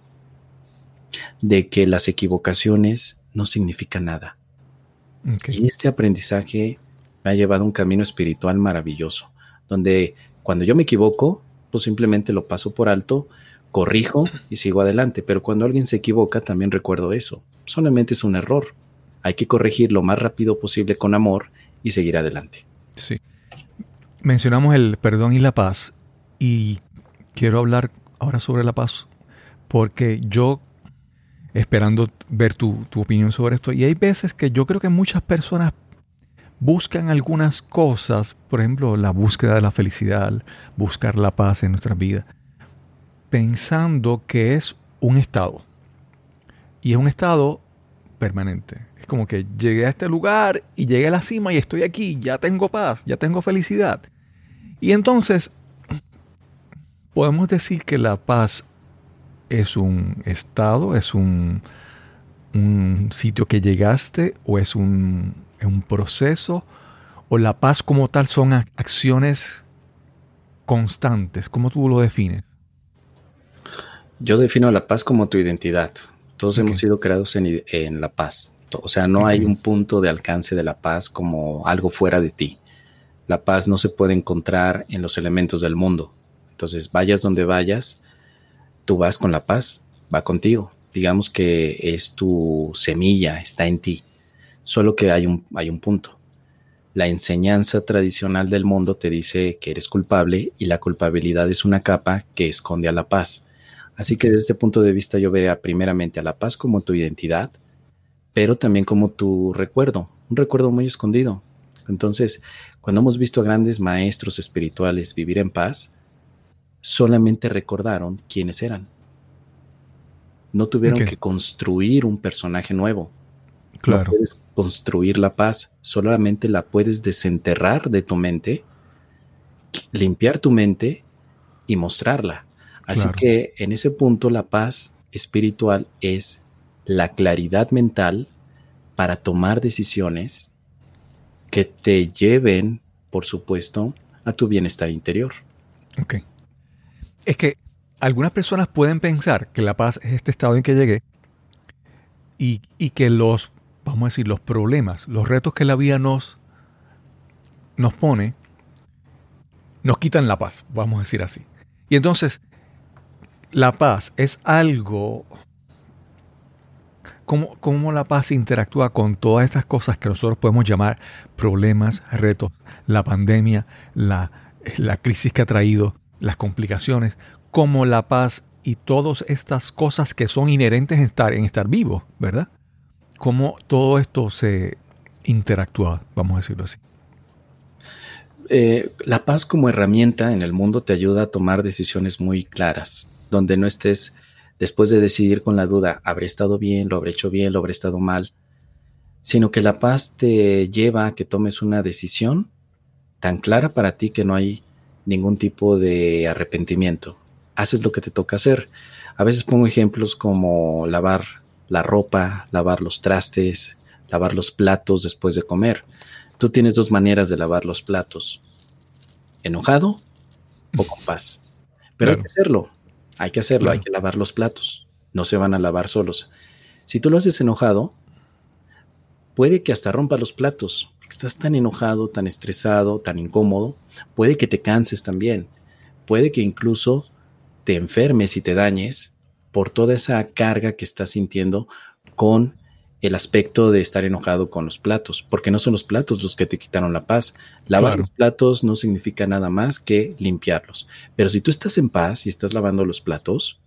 de que las equivocaciones no significan nada. Y este aprendizaje me ha llevado a un camino espiritual maravilloso, donde cuando yo me equivoco, pues simplemente lo paso por alto corrijo y sigo adelante, pero cuando alguien se equivoca también recuerdo eso. Solamente es un error. Hay que corregir lo más rápido posible con amor y seguir adelante. Sí. Mencionamos el perdón y la paz y quiero hablar ahora sobre la paz porque yo esperando ver tu, tu, opinión sobre esto y hay veces que yo creo que muchas personas buscan algunas cosas, por ejemplo, la búsqueda de la felicidad, buscar la paz en nuestras vidas, pensando que es un estado. Y es un estado permanente. Como que llegué a este lugar y llegué a la cima y estoy aquí, ya tengo paz, ya tengo felicidad. Y entonces podemos decir que la paz es un estado, es un, un sitio que llegaste o es un, un proceso o la paz como tal son acciones constantes. ¿Cómo tú lo defines? Yo defino la paz como tu identidad. Todos hemos sido creados en, la paz. O sea, no hay un punto de alcance de la paz como algo fuera de ti. La paz no se puede encontrar en los elementos del mundo. Entonces, vayas donde vayas, tú vas con la paz, va contigo. Digamos que es tu semilla, está en ti. Solo que hay un, hay un punto. La enseñanza tradicional del mundo te dice que eres culpable y la culpabilidad es una capa que esconde a la paz. Así que desde este punto de vista yo vería primeramente a la paz como tu identidad, pero también como tu recuerdo, un recuerdo muy escondido. Entonces, cuando hemos visto a grandes maestros espirituales vivir en paz, solamente recordaron quiénes eran. No tuvieron que construir un personaje nuevo. Claro. No puedes construir la paz, solamente la puedes desenterrar de tu mente, limpiar tu mente y mostrarla. Así que en ese punto la paz espiritual es la claridad mental para tomar decisiones que te lleven, por supuesto, a tu bienestar interior. Ok. Es que algunas personas pueden pensar que la paz es este estado en que llegué y, y que los, vamos a decir, los problemas, los retos que la vida nos, nos pone, nos quitan la paz, vamos a decir así. Y entonces la paz es algo... ¿Cómo, ¿Cómo, la paz interactúa con todas estas cosas que nosotros podemos llamar problemas, retos, la pandemia, la, la crisis que ha traído, las complicaciones? ¿Cómo la paz y todas estas cosas que son inherentes en estar, en estar vivo, ¿verdad? ¿Cómo todo esto se interactúa, vamos a decirlo así? Eh, la paz como herramienta en el mundo te ayuda a tomar decisiones muy claras donde no estés después de decidir con la duda, ¿habré estado bien, lo habré hecho bien, lo habré estado mal? Sino que la paz te lleva a que tomes una decisión tan clara para ti que no hay ningún tipo de arrepentimiento. Haces lo que te toca hacer. A veces pongo ejemplos como lavar la ropa, lavar los trastes, lavar los platos después de comer. Tú tienes dos maneras de lavar los platos. Enojado o con paz. Pero hay que hacerlo. Hay que hacerlo, hay que lavar los platos. No se van a lavar solos. Si tú lo haces enojado, puede que hasta rompa los platos. Estás tan enojado, tan estresado, tan incómodo. Puede que te canses también. Puede que incluso te enfermes y te dañes por toda esa carga que estás sintiendo con el aspecto de estar enojado con los platos, porque no son los platos los que te quitaron la paz. Lavar los platos no significa nada más que limpiarlos. Pero si tú estás en paz y estás lavando los platos,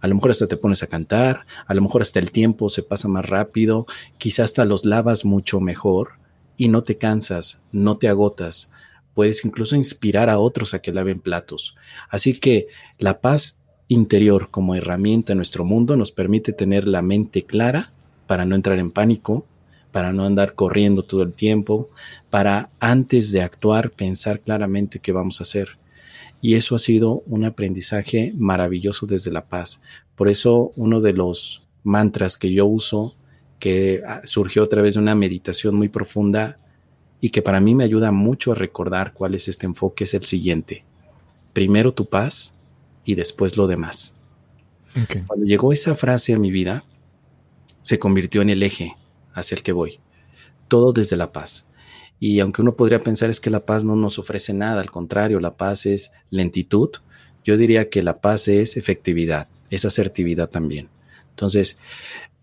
a lo mejor hasta te pones a cantar, a lo mejor hasta el tiempo se pasa más rápido, quizás hasta los lavas mucho mejor y no te cansas, no te agotas. Puedes incluso inspirar a otros a que laven platos. Así que la paz interior como herramienta en nuestro mundo nos permite tener la mente clara para no entrar en pánico, para no andar corriendo todo el tiempo, para antes de actuar pensar claramente qué vamos a hacer. Y eso ha sido un aprendizaje maravilloso desde la paz. Por eso uno de los mantras que yo uso, que ah, surgió a través de una meditación muy profunda y que para mí me ayuda mucho a recordar cuál es este enfoque, es el siguiente. Primero tu paz y después lo demás. Cuando llegó esa frase a mi vida, se convirtió en el eje hacia el que voy. Todo desde la paz. Y aunque uno podría pensar es que la paz no nos ofrece nada, al contrario, la paz es lentitud, yo diría que la paz es efectividad. esa asertividad también. Entonces,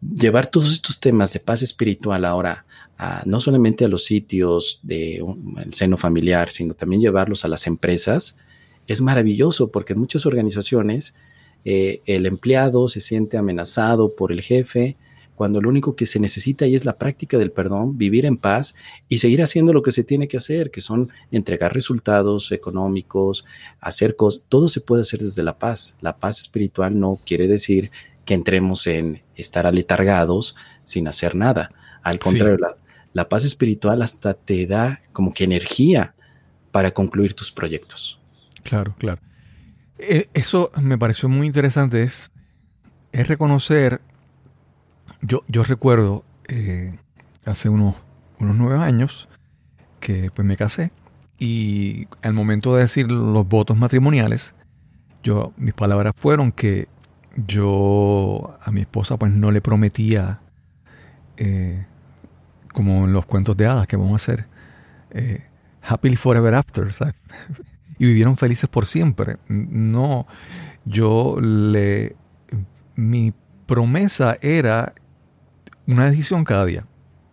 llevar todos estos temas de paz espiritual ahora no solamente a los sitios del seno familiar, sino también llevarlos a las empresas, es maravilloso porque en muchas organizaciones eh, el empleado se siente amenazado por el jefe, cuando lo único que se necesita ahí es la práctica del perdón, vivir en paz y seguir haciendo lo que se tiene que hacer, que son entregar resultados económicos, hacer cosas, todo se puede hacer desde la paz. La paz espiritual no quiere decir que entremos en estar aletargados sin hacer nada. Al contrario, la, paz espiritual hasta te da como que energía para concluir tus proyectos. Claro, claro. Eh, eso me pareció muy interesante, es, es reconocer yo, yo recuerdo eh, hace unos, unos nueve años que pues me casé y al momento de decir los votos matrimoniales, yo, mis palabras fueron que yo a mi esposa pues no le prometía eh, como en los cuentos de hadas que vamos a hacer eh, happily forever after <laughs> y vivieron felices por siempre. No yo le mi promesa era una decisión cada día.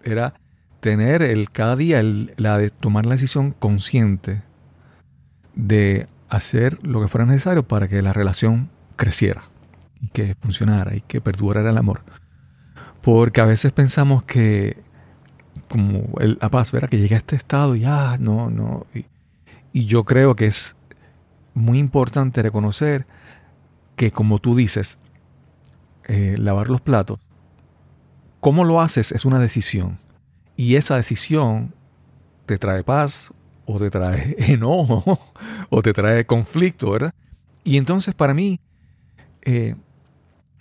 Era tener el cada día la de tomar la decisión consciente de hacer lo que fuera necesario para que la relación creciera y que funcionara y que perdurara el amor. Porque a veces pensamos que como el, la paz, que llega a este estado y ah, no, no. Y, yo creo que es muy importante reconocer que como tú dices, eh, lavar los platos cómo lo haces es una decisión. Y esa decisión te trae paz o te trae <laughs> enojo o te trae conflicto, ¿verdad? Y entonces para mí, eh,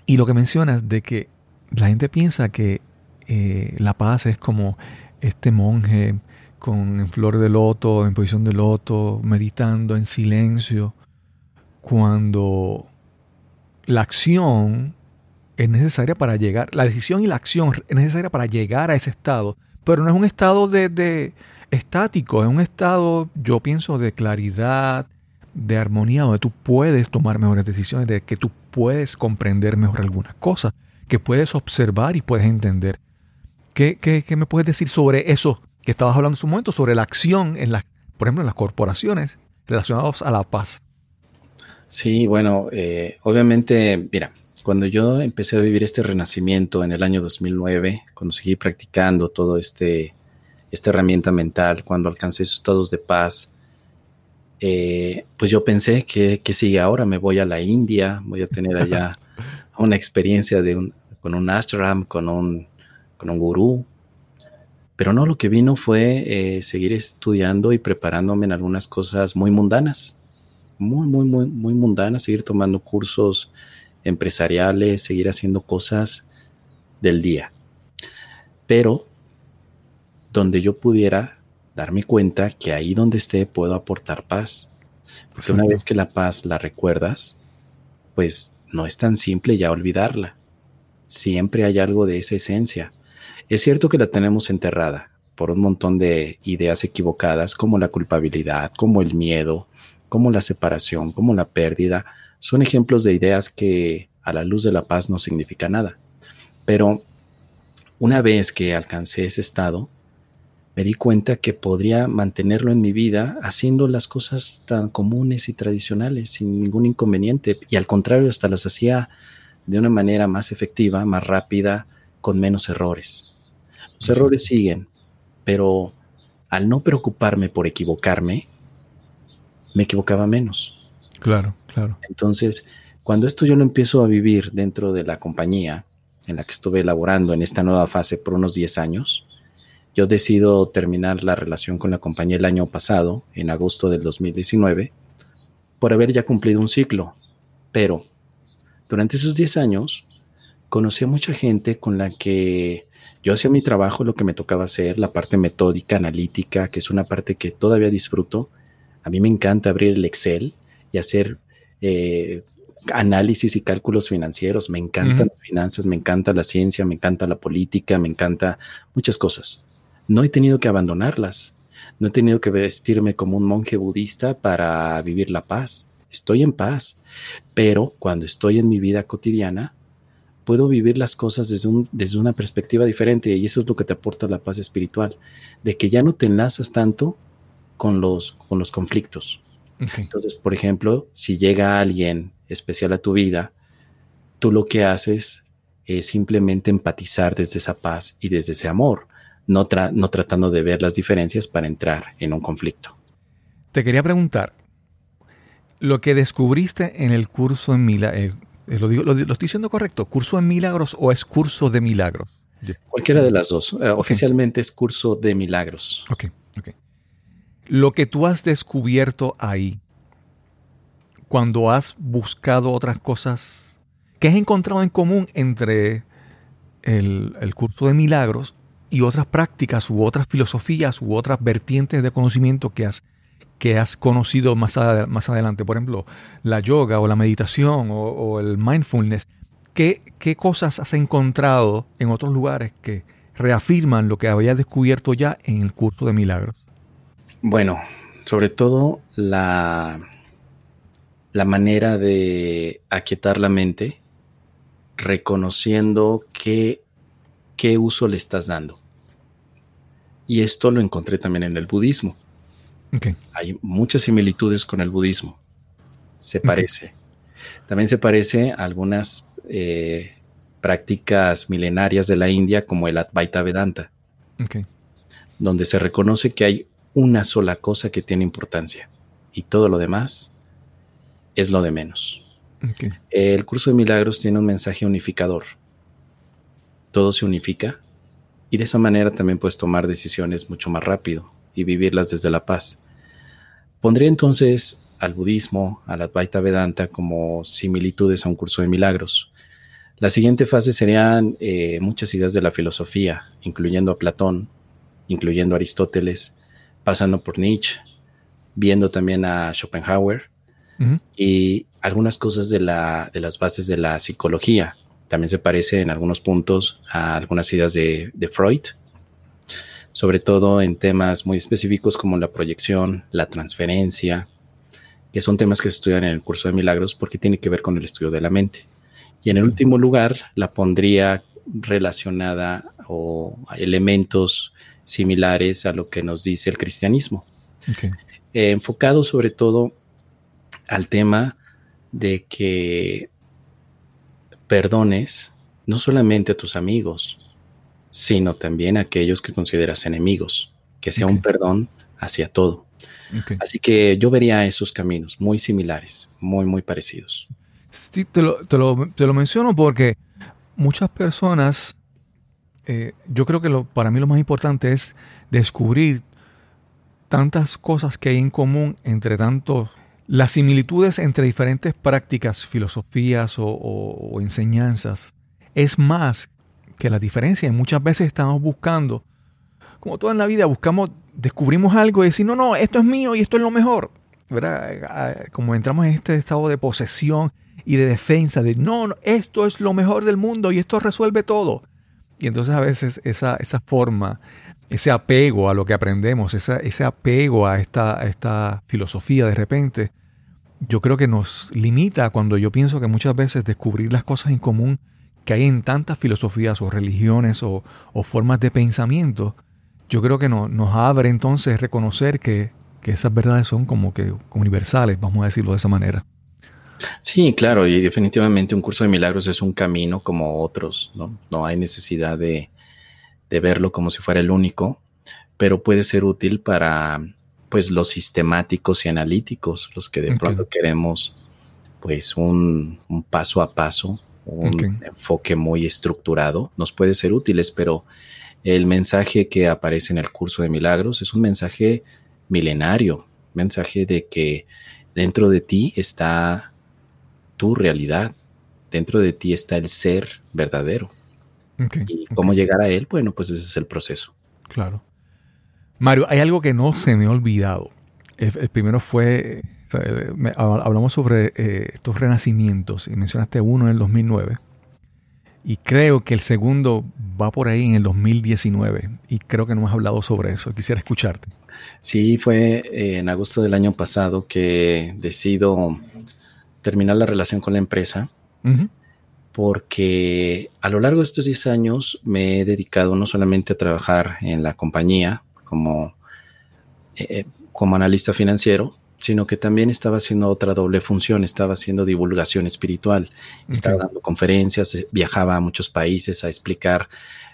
y lo que mencionas de que la gente piensa que eh, la paz es como este monje con en flor de loto, en posición de loto, meditando en silencio, cuando la acción es necesaria para llegar, la decisión y la acción es necesaria para llegar a ese estado, pero no es un estado de, estático, es un estado, yo pienso, de claridad, de armonía, donde tú puedes tomar mejores decisiones, de que tú puedes comprender mejor algunas cosas, que puedes observar y puedes entender. ¿Qué, qué, me puedes decir sobre eso que estabas hablando en su momento, sobre la acción, en las, por ejemplo, en las corporaciones relacionadas a la paz? Sí, bueno, eh, obviamente, mira, cuando yo empecé a vivir este renacimiento en el año 2009, cuando seguí practicando todo este esta herramienta mental, cuando alcancé esos estados de paz, eh, pues yo pensé que, que si ahora me voy a la India, voy a tener allá <laughs> una experiencia de un, con un ashram, con un, con un gurú. Pero no, lo que vino fue eh, seguir estudiando y preparándome en algunas cosas muy mundanas, muy, muy, muy, muy mundanas, seguir tomando cursos empresariales, seguir haciendo cosas del día. Pero donde yo pudiera darme cuenta que ahí donde esté puedo aportar paz. Porque una vez que la paz la recuerdas, pues no es tan simple ya olvidarla. Siempre hay algo de esa esencia. Es cierto que la tenemos enterrada por un montón de ideas equivocadas como la culpabilidad, como el miedo, como la separación, como la pérdida, son ejemplos de ideas que a la luz de la paz no significa nada. Pero una vez que alcancé ese estado, me di cuenta que podría mantenerlo en mi vida haciendo las cosas tan comunes y tradicionales sin ningún inconveniente. Y al contrario, hasta las hacía de una manera más efectiva, más rápida, con menos errores. Los errores siguen, pero al no preocuparme por equivocarme, me equivocaba menos. Claro, Entonces, cuando esto yo lo empiezo a vivir dentro de la compañía en la que estuve elaborando en esta nueva fase por unos 10 años, yo decido terminar la relación con la compañía el año pasado, en agosto del 2019, por haber ya cumplido un ciclo. Pero durante esos 10 años conocí a mucha gente con la que yo hacía mi trabajo, lo que me tocaba hacer, la parte metódica, analítica, que es una parte que todavía disfruto. A mí me encanta abrir el Excel y hacer eh, análisis y cálculos financieros. Me encantan las finanzas, me encanta la ciencia, me encanta la política, me encanta muchas cosas. No he tenido que abandonarlas. No he tenido que vestirme como un monje budista para vivir la paz. estoy en paz, pero cuando estoy en mi vida cotidiana, puedo vivir las cosas desde, un, desde una perspectiva diferente y eso es lo que te aporta la paz espiritual, de que ya no te enlazas tanto con los, con los conflictos. Entonces, por ejemplo, si llega alguien especial a tu vida, tú lo que haces es simplemente empatizar desde esa paz y desde ese amor, no, no tratando de ver las diferencias para entrar en un conflicto. Te quería preguntar, lo que descubriste en el curso en Mila, eh, eh, lo, lo, estoy diciendo correcto, curso en milagros o es curso de milagros? Cualquiera de las dos. Eh, oficialmente es curso de milagros. Ok. Lo que tú has descubierto ahí, cuando has buscado otras cosas, ¿qué has encontrado en común entre el, el curso de milagros y otras prácticas u otras filosofías u otras vertientes de conocimiento que has que has conocido más, más adelante, por ejemplo, la yoga o la meditación o, el mindfulness, ¿qué, ¿qué, cosas has encontrado en otros lugares que reafirman lo que habías descubierto ya en el curso de milagros? Bueno, sobre todo la, la manera de aquietar la mente, reconociendo qué, qué uso le estás dando. Y esto lo encontré también en el budismo hay muchas similitudes con el budismo. Se parece. También se parece a algunas eh, prácticas milenarias de la India como el Advaita Vedanta, donde se reconoce que hay una sola cosa que tiene importancia y todo lo demás es lo de menos. El curso de milagros tiene un mensaje unificador. Todo se unifica y de esa manera también puedes tomar decisiones mucho más rápido y vivirlas desde la paz. Pondría entonces al budismo, al Advaita Vedanta como similitudes a un curso de milagros. La siguiente fase serían eh, muchas ideas de la filosofía, incluyendo a Platón, incluyendo a Aristóteles, pasando por Nietzsche, viendo también a Schopenhauer y algunas cosas de, la, de, las bases de la psicología. También se parece en algunos puntos a algunas ideas de, de Freud sobre todo en temas muy específicos como la proyección, la transferencia, que son temas que se estudian en el curso de milagros porque tiene que ver con el estudio de la mente. Y en el último lugar la pondría relacionada o a elementos similares a lo que nos dice el cristianismo. Eh, enfocado sobre todo al tema de que perdones no solamente a tus amigos, sino también a aquellos que consideras enemigos, que sea un perdón hacia todo. Así que yo vería esos caminos muy similares, muy, muy parecidos. Sí, te lo, te lo, menciono porque muchas personas, eh, yo creo que lo, para mí lo más importante es descubrir tantas cosas que hay en común entre tantos, las similitudes entre diferentes prácticas, filosofías o, enseñanzas, es más que la diferencia, muchas veces estamos buscando, como toda en la vida, buscamos, descubrimos algo y decir, no, no, esto es mío y esto es lo mejor. ¿verdad? Ah, como entramos en este estado de posesión y de defensa, de no, no, esto es lo mejor del mundo y esto resuelve todo. Y entonces a veces esa, esa forma, ese apego a lo que aprendemos, ese apego a esta, esta filosofía de repente, yo creo que nos limita cuando yo pienso que muchas veces descubrir las cosas en común que hay en tantas filosofías o religiones o, formas de pensamiento, yo creo que no, nos abre entonces reconocer que, esas verdades son como que universales, vamos a decirlo de esa manera. Sí, claro, y definitivamente un curso de milagros es un camino como otros, ¿no? No hay necesidad de, verlo como si fuera el único, pero puede ser útil para pues los sistemáticos y analíticos, los que de pronto queremos pues un, un, paso a paso un enfoque muy estructurado, nos puede ser útiles, pero el mensaje que aparece en el curso de milagros es un mensaje milenario, mensaje de que dentro de ti está tu realidad, dentro de ti está el ser verdadero. y cómo llegar a él, bueno, pues ese es el proceso. Claro. Mario, hay algo que no se me ha olvidado. el primero fue hablamos sobre eh, estos renacimientos y mencionaste uno en el 2009. Y creo que el segundo va por ahí en el 2019 y creo que no has hablado sobre eso. Quisiera escucharte. Sí, fue eh, en agosto del año pasado que decido terminar la relación con la empresa porque a lo largo de estos 10 años me he dedicado no solamente a trabajar en la compañía como, eh, como analista financiero, sino que también estaba haciendo otra doble función, estaba haciendo divulgación espiritual, estaba dando conferencias, eh, viajaba a muchos países a explicar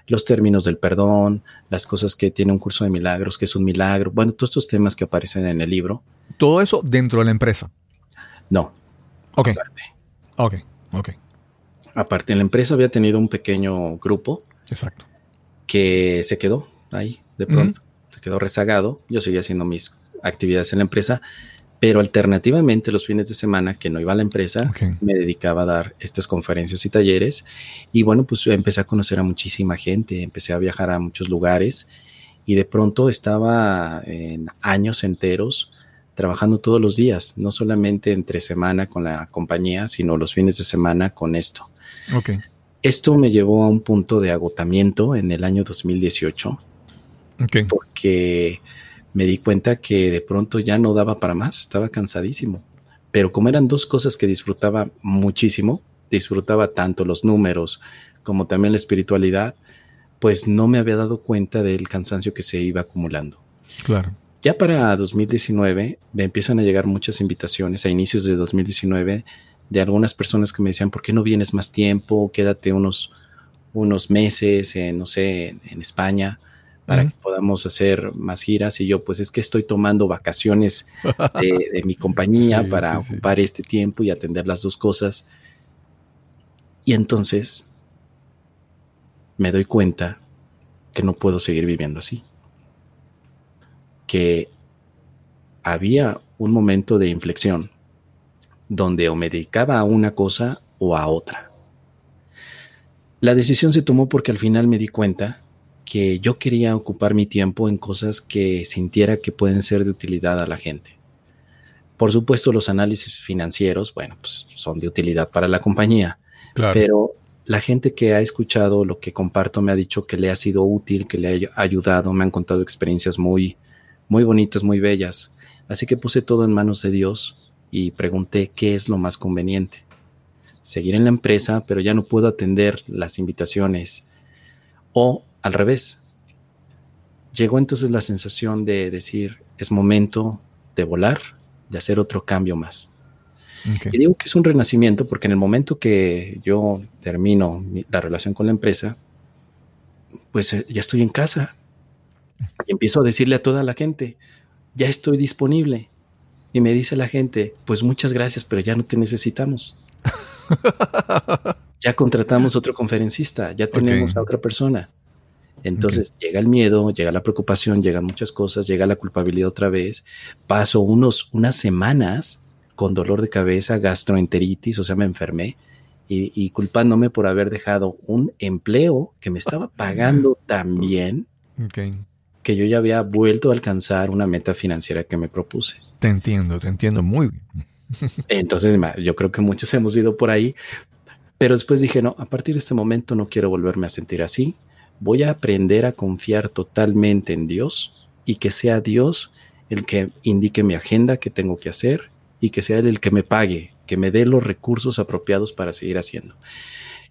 los términos del perdón, las cosas que tiene un curso de milagros, que es un milagro, bueno, todos estos temas que aparecen en el libro. Todo eso dentro de la empresa. No. Ok. Ok, ok. Aparte, la empresa había tenido un pequeño grupo. Exacto. Que se quedó ahí de pronto. Se quedó rezagado. Yo seguía haciendo mis actividades en la empresa, pero alternativamente los fines de semana que no iba a la empresa, me dedicaba a dar estas conferencias y talleres. Y bueno, pues empecé a conocer a muchísima gente, empecé a viajar a muchos lugares y de pronto estaba en años enteros trabajando todos los días, no solamente entre semana con la compañía, sino los fines de semana con esto. Okay. Esto me llevó a un punto de agotamiento en el año 2018, okay. porque me di cuenta que de pronto ya no daba para más, estaba cansadísimo. Pero como eran dos cosas que disfrutaba muchísimo, disfrutaba tanto los números como también la espiritualidad, pues no me había dado cuenta del cansancio que se iba acumulando. Claro. Ya para 2019 me empiezan a llegar muchas invitaciones a inicios de 2019 de algunas personas que me decían, ¿por qué no vienes más tiempo? Quédate unos, unos meses, en, no sé, en, España para que podamos hacer más giras. Y yo, pues es que estoy tomando vacaciones de, mi <laughs> compañía para ocupar este tiempo y atender las dos cosas. Y entonces me doy cuenta que no puedo seguir viviendo así que había un momento de inflexión donde o me dedicaba a una cosa o a otra. La decisión se tomó porque al final me di cuenta que yo quería ocupar mi tiempo en cosas que sintiera que pueden ser de utilidad a la gente. Por supuesto, los análisis financieros, bueno, pues son de utilidad para la compañía, pero la gente que ha escuchado lo que comparto me ha dicho que le ha sido útil, que le ha ayudado, me han contado experiencias muy, muy bonitas, muy bellas. Así que puse todo en manos de Dios y pregunté qué es lo más conveniente. Seguir en la empresa, pero ya no puedo atender las invitaciones. O al revés. Llegó entonces la sensación de decir, es momento de volar, de hacer otro cambio más. Y digo que es un renacimiento porque en el momento que yo termino la relación con la empresa, pues eh, ya estoy en casa, y empiezo a decirle a toda la gente, ya estoy disponible. Y me dice la gente, pues muchas gracias, pero ya no te necesitamos. <laughs> ya contratamos otro conferencista, ya tenemos a otra persona. Entonces llega el miedo, llega la preocupación, llegan muchas cosas, llega la culpabilidad otra vez. Paso unos, unas semanas con dolor de cabeza, gastroenteritis, o sea, me enfermé y, y culpándome por haber dejado un empleo que me estaba <laughs> pagando tan bien que yo ya había vuelto a alcanzar una meta financiera que me propuse. Te entiendo, te entiendo muy bien. Entonces, yo creo que muchos hemos ido por ahí, pero después dije, no, a partir de este momento no quiero volverme a sentir así. Voy a aprender a confiar totalmente en Dios y que sea Dios el que indique mi agenda que tengo que hacer y que sea Él el que me pague, que me dé los recursos apropiados para seguir haciendo.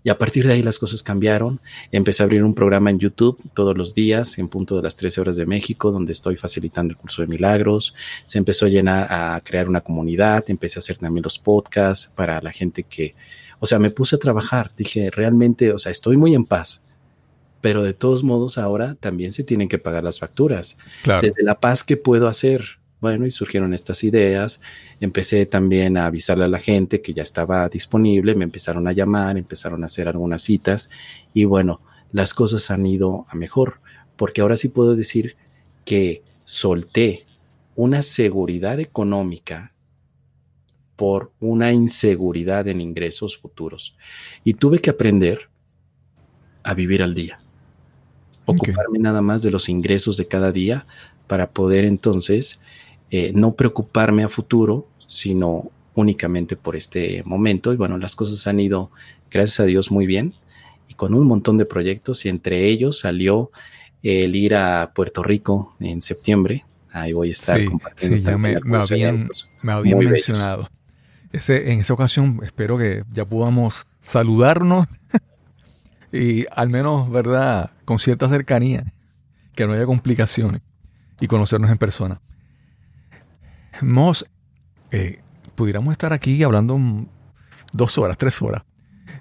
Y a partir de ahí las cosas cambiaron. Empecé a abrir un programa en YouTube todos los días, en punto de las 13 horas de México, donde estoy facilitando el curso de milagros. Se empezó a llenar, a crear una comunidad. Empecé a hacer también los podcasts para la gente que, o sea, me puse a trabajar. Dije, realmente, o sea, estoy muy en paz. Pero de todos modos, ahora también se tienen que pagar las facturas. Desde la paz que puedo hacer, bueno, y surgieron estas ideas. Empecé también a avisarle a la gente que ya estaba disponible, me empezaron a llamar, empezaron a hacer algunas citas y bueno, las cosas han ido a mejor, porque ahora sí puedo decir que solté una seguridad económica por una inseguridad en ingresos futuros y tuve que aprender a vivir al día, ocuparme nada más de los ingresos de cada día para poder entonces eh, no preocuparme a futuro, sino únicamente por este momento. Y bueno, las cosas han ido, gracias a Dios, muy bien. y con un montón de proyectos y entre ellos salió el ir a Puerto Rico en septiembre. Ahí voy a estar sí, compartiendo. Sí, ya me, habían, me habían mencionado. Ese, en esa ocasión espero que ya podamos saludarnos <laughs> y al menos, ¿verdad? Con cierta cercanía, que no haya complicaciones y conocernos en persona. Mos, eh, pudiéramos estar aquí hablando dos horas, tres horas.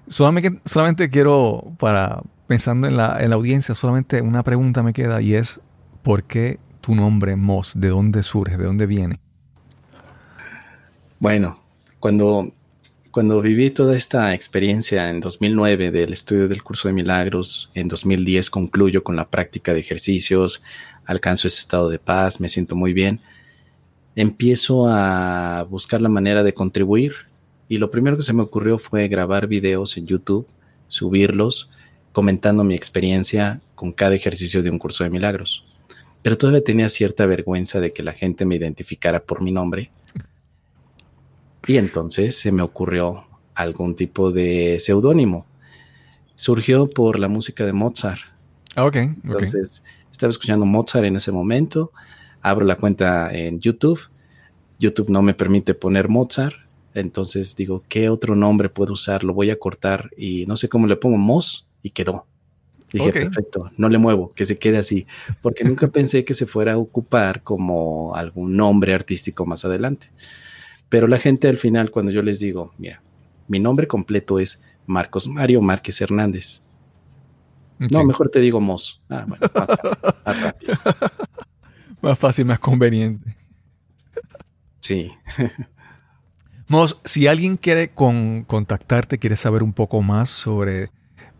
Solamente, solamente quiero, para pensando en la, en la audiencia, solamente una pregunta me queda y es, ¿por qué tu nombre Mos? ¿De dónde surge? ¿De dónde viene? Bueno, cuando, cuando viví toda esta experiencia en 2009 del estudio del curso de milagros, en 2010 concluyo con la práctica de ejercicios, alcanzo ese estado de paz, me siento muy bien, empiezo a buscar la manera de contribuir y lo primero que se me ocurrió fue grabar videos en YouTube, subirlos, comentando mi experiencia con cada ejercicio de un curso de milagros. Pero todavía tenía cierta vergüenza de que la gente me identificara por mi nombre. Y entonces se me ocurrió algún tipo de seudónimo. Surgió por la música de Mozart. Ah, ok. Entonces estaba escuchando Mozart en ese momento. Abro la cuenta en YouTube. YouTube no me permite poner Mozart. Entonces digo, ¿qué otro nombre puedo usar? Lo voy a cortar y no sé cómo le pongo Moz y quedó. Dije, perfecto, no le muevo, que se quede así, porque nunca <laughs> pensé que se fuera a ocupar como algún nombre artístico más adelante. Pero la gente al final, cuando yo les digo, mira, mi nombre completo es Marcos Mario Márquez Hernández. No, mejor te digo Mos. Ah, bueno, más fácil, más rápido. <laughs> más fácil, más conveniente. Sí. Mos, si alguien quiere contactarte, quiere saber un poco más sobre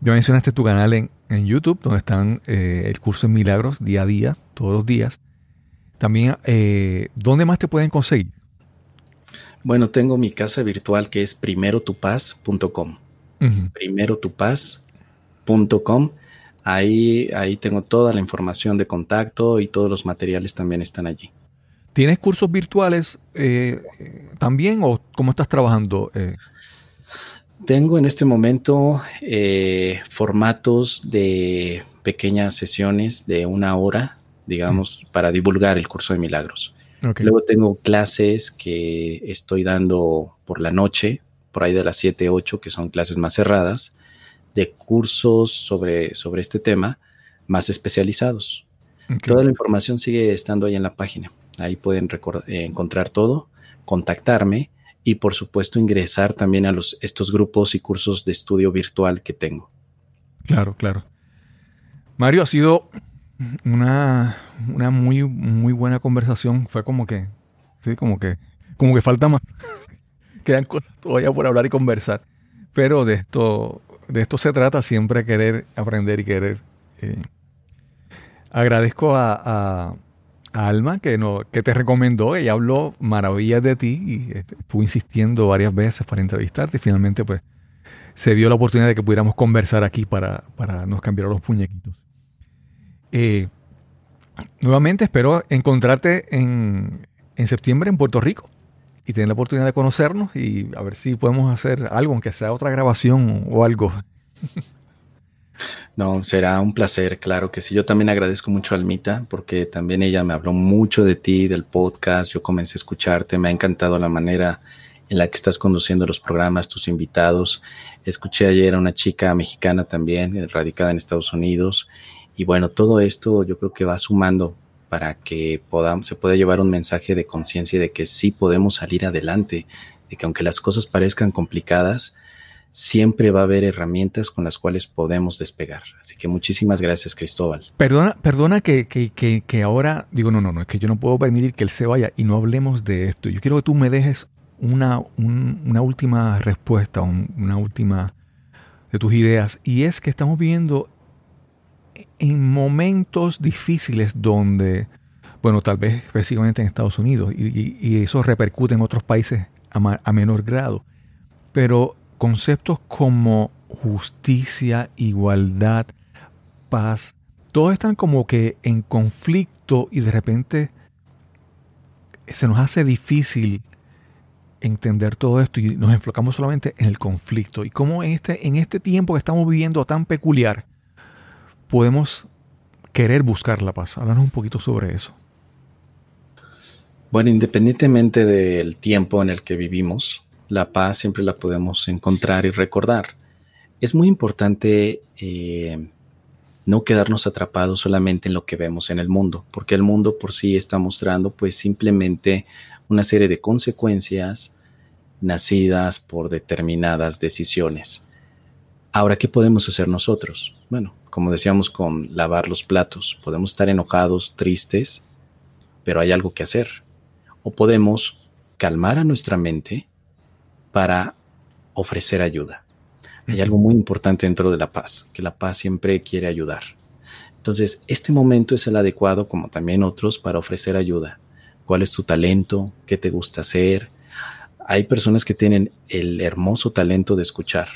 ya mencionaste tu canal en, YouTube, donde están eh, el curso en milagros día a día, todos los días. También, eh, ¿dónde más te pueden conseguir? Bueno, tengo mi casa virtual que es primerotupaz.com. Primerotupaz.com. Ahí, ahí tengo toda la información de contacto y todos los materiales también están allí. ¿Tienes cursos virtuales eh, también o cómo estás trabajando? Tengo en este momento eh, formatos de pequeñas sesiones de una hora, digamos, para divulgar el curso de milagros. Luego tengo clases que estoy dando por la noche, por ahí de las 7, 8, que son clases más cerradas, de cursos sobre, sobre este tema más especializados. Toda la información sigue estando ahí en la página. Ahí pueden encontrar todo, contactarme y por supuesto ingresar también a los, estos grupos y cursos de estudio virtual que tengo. Claro, claro. Mario, ha sido una, una muy, muy buena conversación. Fue como que, sí, como que, como que falta más. <laughs> Quedan cosas todavía por hablar y conversar. Pero de esto, de esto se trata siempre querer aprender y querer. Eh, agradezco a Alma, que, no, que te recomendó, ella habló maravillas de ti y este, estuvo insistiendo varias veces para entrevistarte y finalmente pues se dio la oportunidad de que pudiéramos conversar aquí para, para nos cambiar los puñequitos. Eh, nuevamente espero encontrarte en, en septiembre en Puerto Rico y tener la oportunidad de conocernos y a ver si podemos hacer algo, aunque sea otra grabación o algo. No, será un placer, claro que sí. Yo también agradezco mucho a Almita porque también ella me habló mucho de ti, del podcast. Yo comencé a escucharte, me ha encantado la manera en la que estás conduciendo los programas, tus invitados. Escuché ayer a una chica mexicana también, radicada en Estados Unidos. Y bueno, todo esto yo creo que va sumando para que podamos, se pueda llevar un mensaje de conciencia de que sí podemos salir adelante, de que aunque las cosas parezcan complicadas, siempre va a haber herramientas con las cuales podemos despegar. Así que muchísimas gracias, Cristóbal. Perdona, perdona que, que, que, ahora digo, no, no, no, es que yo no puedo permitir que él se vaya y no hablemos de esto. Yo quiero que tú me dejes una, una última respuesta, una última de tus ideas. Y es que estamos viendo en momentos difíciles donde, bueno, tal vez específicamente en Estados Unidos, y, eso repercute en otros países a, menor grado, pero conceptos como justicia, igualdad, paz, todos están como que en conflicto y de repente se nos hace difícil entender todo esto y nos enfocamos solamente en el conflicto. Y cómo en este, en este tiempo que estamos viviendo tan peculiar podemos querer buscar la paz. Háblanos un poquito sobre eso. Bueno, independientemente del tiempo en el que vivimos, la paz siempre la podemos encontrar y recordar. Es muy importante eh, no quedarnos atrapados solamente en lo que vemos en el mundo, porque el mundo por sí está mostrando pues simplemente una serie de consecuencias nacidas por determinadas decisiones. Ahora, ¿qué podemos hacer nosotros? Bueno, como decíamos con lavar los platos, podemos estar enojados, tristes, pero hay algo que hacer. O podemos calmar a nuestra mente para ofrecer ayuda. Hay algo muy importante dentro de la paz, que la paz siempre quiere ayudar. Entonces, este momento es el adecuado, como también otros, para ofrecer ayuda. ¿Cuál es tu talento? ¿Qué te gusta hacer? Hay personas que tienen el hermoso talento de escuchar.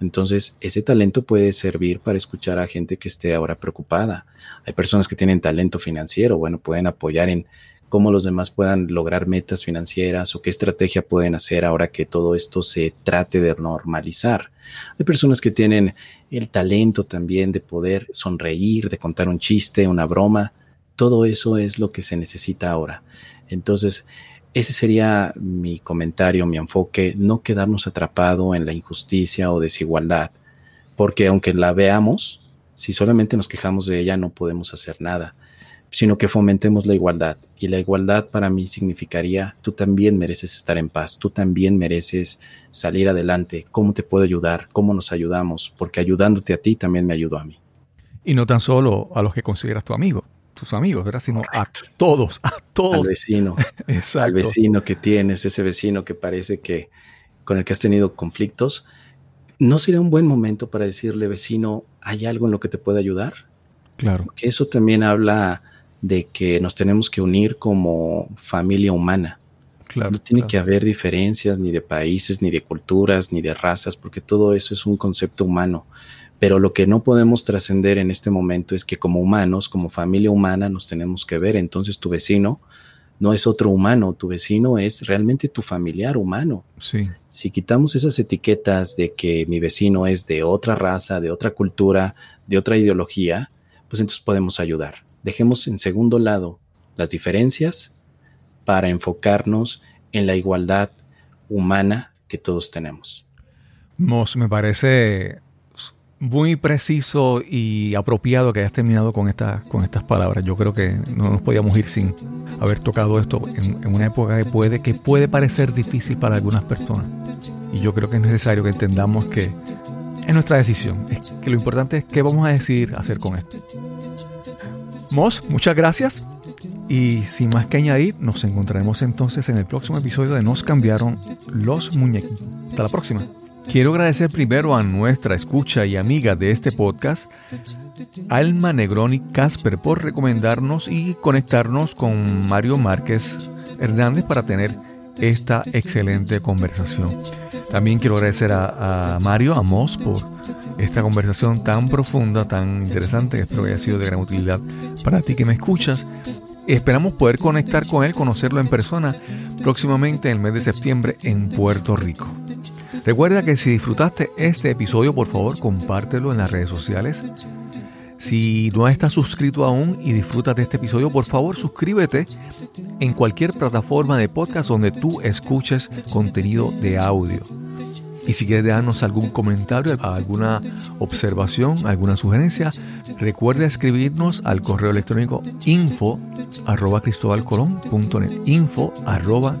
Entonces, ese talento puede servir para escuchar a gente que esté ahora preocupada. Hay personas que tienen talento financiero, bueno, pueden apoyar en cómo los demás puedan lograr metas financieras o qué estrategia pueden hacer ahora que todo esto se trate de normalizar. Hay personas que tienen el talento también de poder sonreír, de contar un chiste, una broma. Todo eso es lo que se necesita ahora. Entonces, ese sería mi comentario, mi enfoque, no quedarnos atrapado en la injusticia o desigualdad, porque aunque la veamos, si solamente nos quejamos de ella no podemos hacer nada sino que fomentemos la igualdad. Y la igualdad para mí significaría, tú también mereces estar en paz, tú también mereces salir adelante, cómo te puedo ayudar, cómo nos ayudamos, porque ayudándote a ti también me ayudó a mí. Y no tan solo a los que consideras tu amigo, tus amigos, ¿verdad? Sino a todos, a todos. Al vecino, <laughs> al vecino que tienes, ese vecino que parece que con el que has tenido conflictos, ¿no sería un buen momento para decirle, vecino, hay algo en lo que te pueda ayudar? Claro. Que eso también habla de que nos tenemos que unir como familia humana. Claro, no tiene que haber diferencias ni de países, ni de culturas, ni de razas, porque todo eso es un concepto humano. Pero lo que no podemos trascender en este momento es que como humanos, como familia humana, nos tenemos que ver. Entonces tu vecino no es otro humano, tu vecino es realmente tu familiar humano. Sí. Si quitamos esas etiquetas de que mi vecino es de otra raza, de otra cultura, de otra ideología, pues entonces podemos ayudar. Dejemos en segundo lado las diferencias para enfocarnos en la igualdad humana que todos tenemos. Mos, me parece muy preciso y apropiado que hayas terminado con, con estas palabras. Yo creo que no nos podíamos ir sin haber tocado esto en, una época que puede, que puede parecer difícil para algunas personas. Y yo creo que es necesario que entendamos que es nuestra decisión. Es que lo importante es qué vamos a decidir hacer con esto. Mos, muchas gracias. Y sin más que añadir, nos encontraremos entonces en el próximo episodio de Nos cambiaron los muñequitos. Hasta la próxima. Quiero agradecer primero a nuestra escucha y amiga de este podcast, Alma Negroni Casper, por recomendarnos y conectarnos con Mario Márquez Hernández para tener esta excelente conversación. También quiero agradecer a, a Mario, por esta conversación tan profunda, tan interesante, espero que haya sido de gran utilidad para ti que me escuchas. Esperamos poder conectar con él, conocerlo en persona próximamente en el mes de septiembre en Puerto Rico. Recuerda que si disfrutaste este episodio, por favor, compártelo en las redes sociales. Si no estás suscrito aún y disfrutas de este episodio, por favor suscríbete en cualquier plataforma de podcast donde tú escuches contenido de audio. Y si quieres dejarnos algún comentario, alguna observación, alguna sugerencia, recuerda escribirnos al correo electrónico info arroba cristobalcolón.net info arroba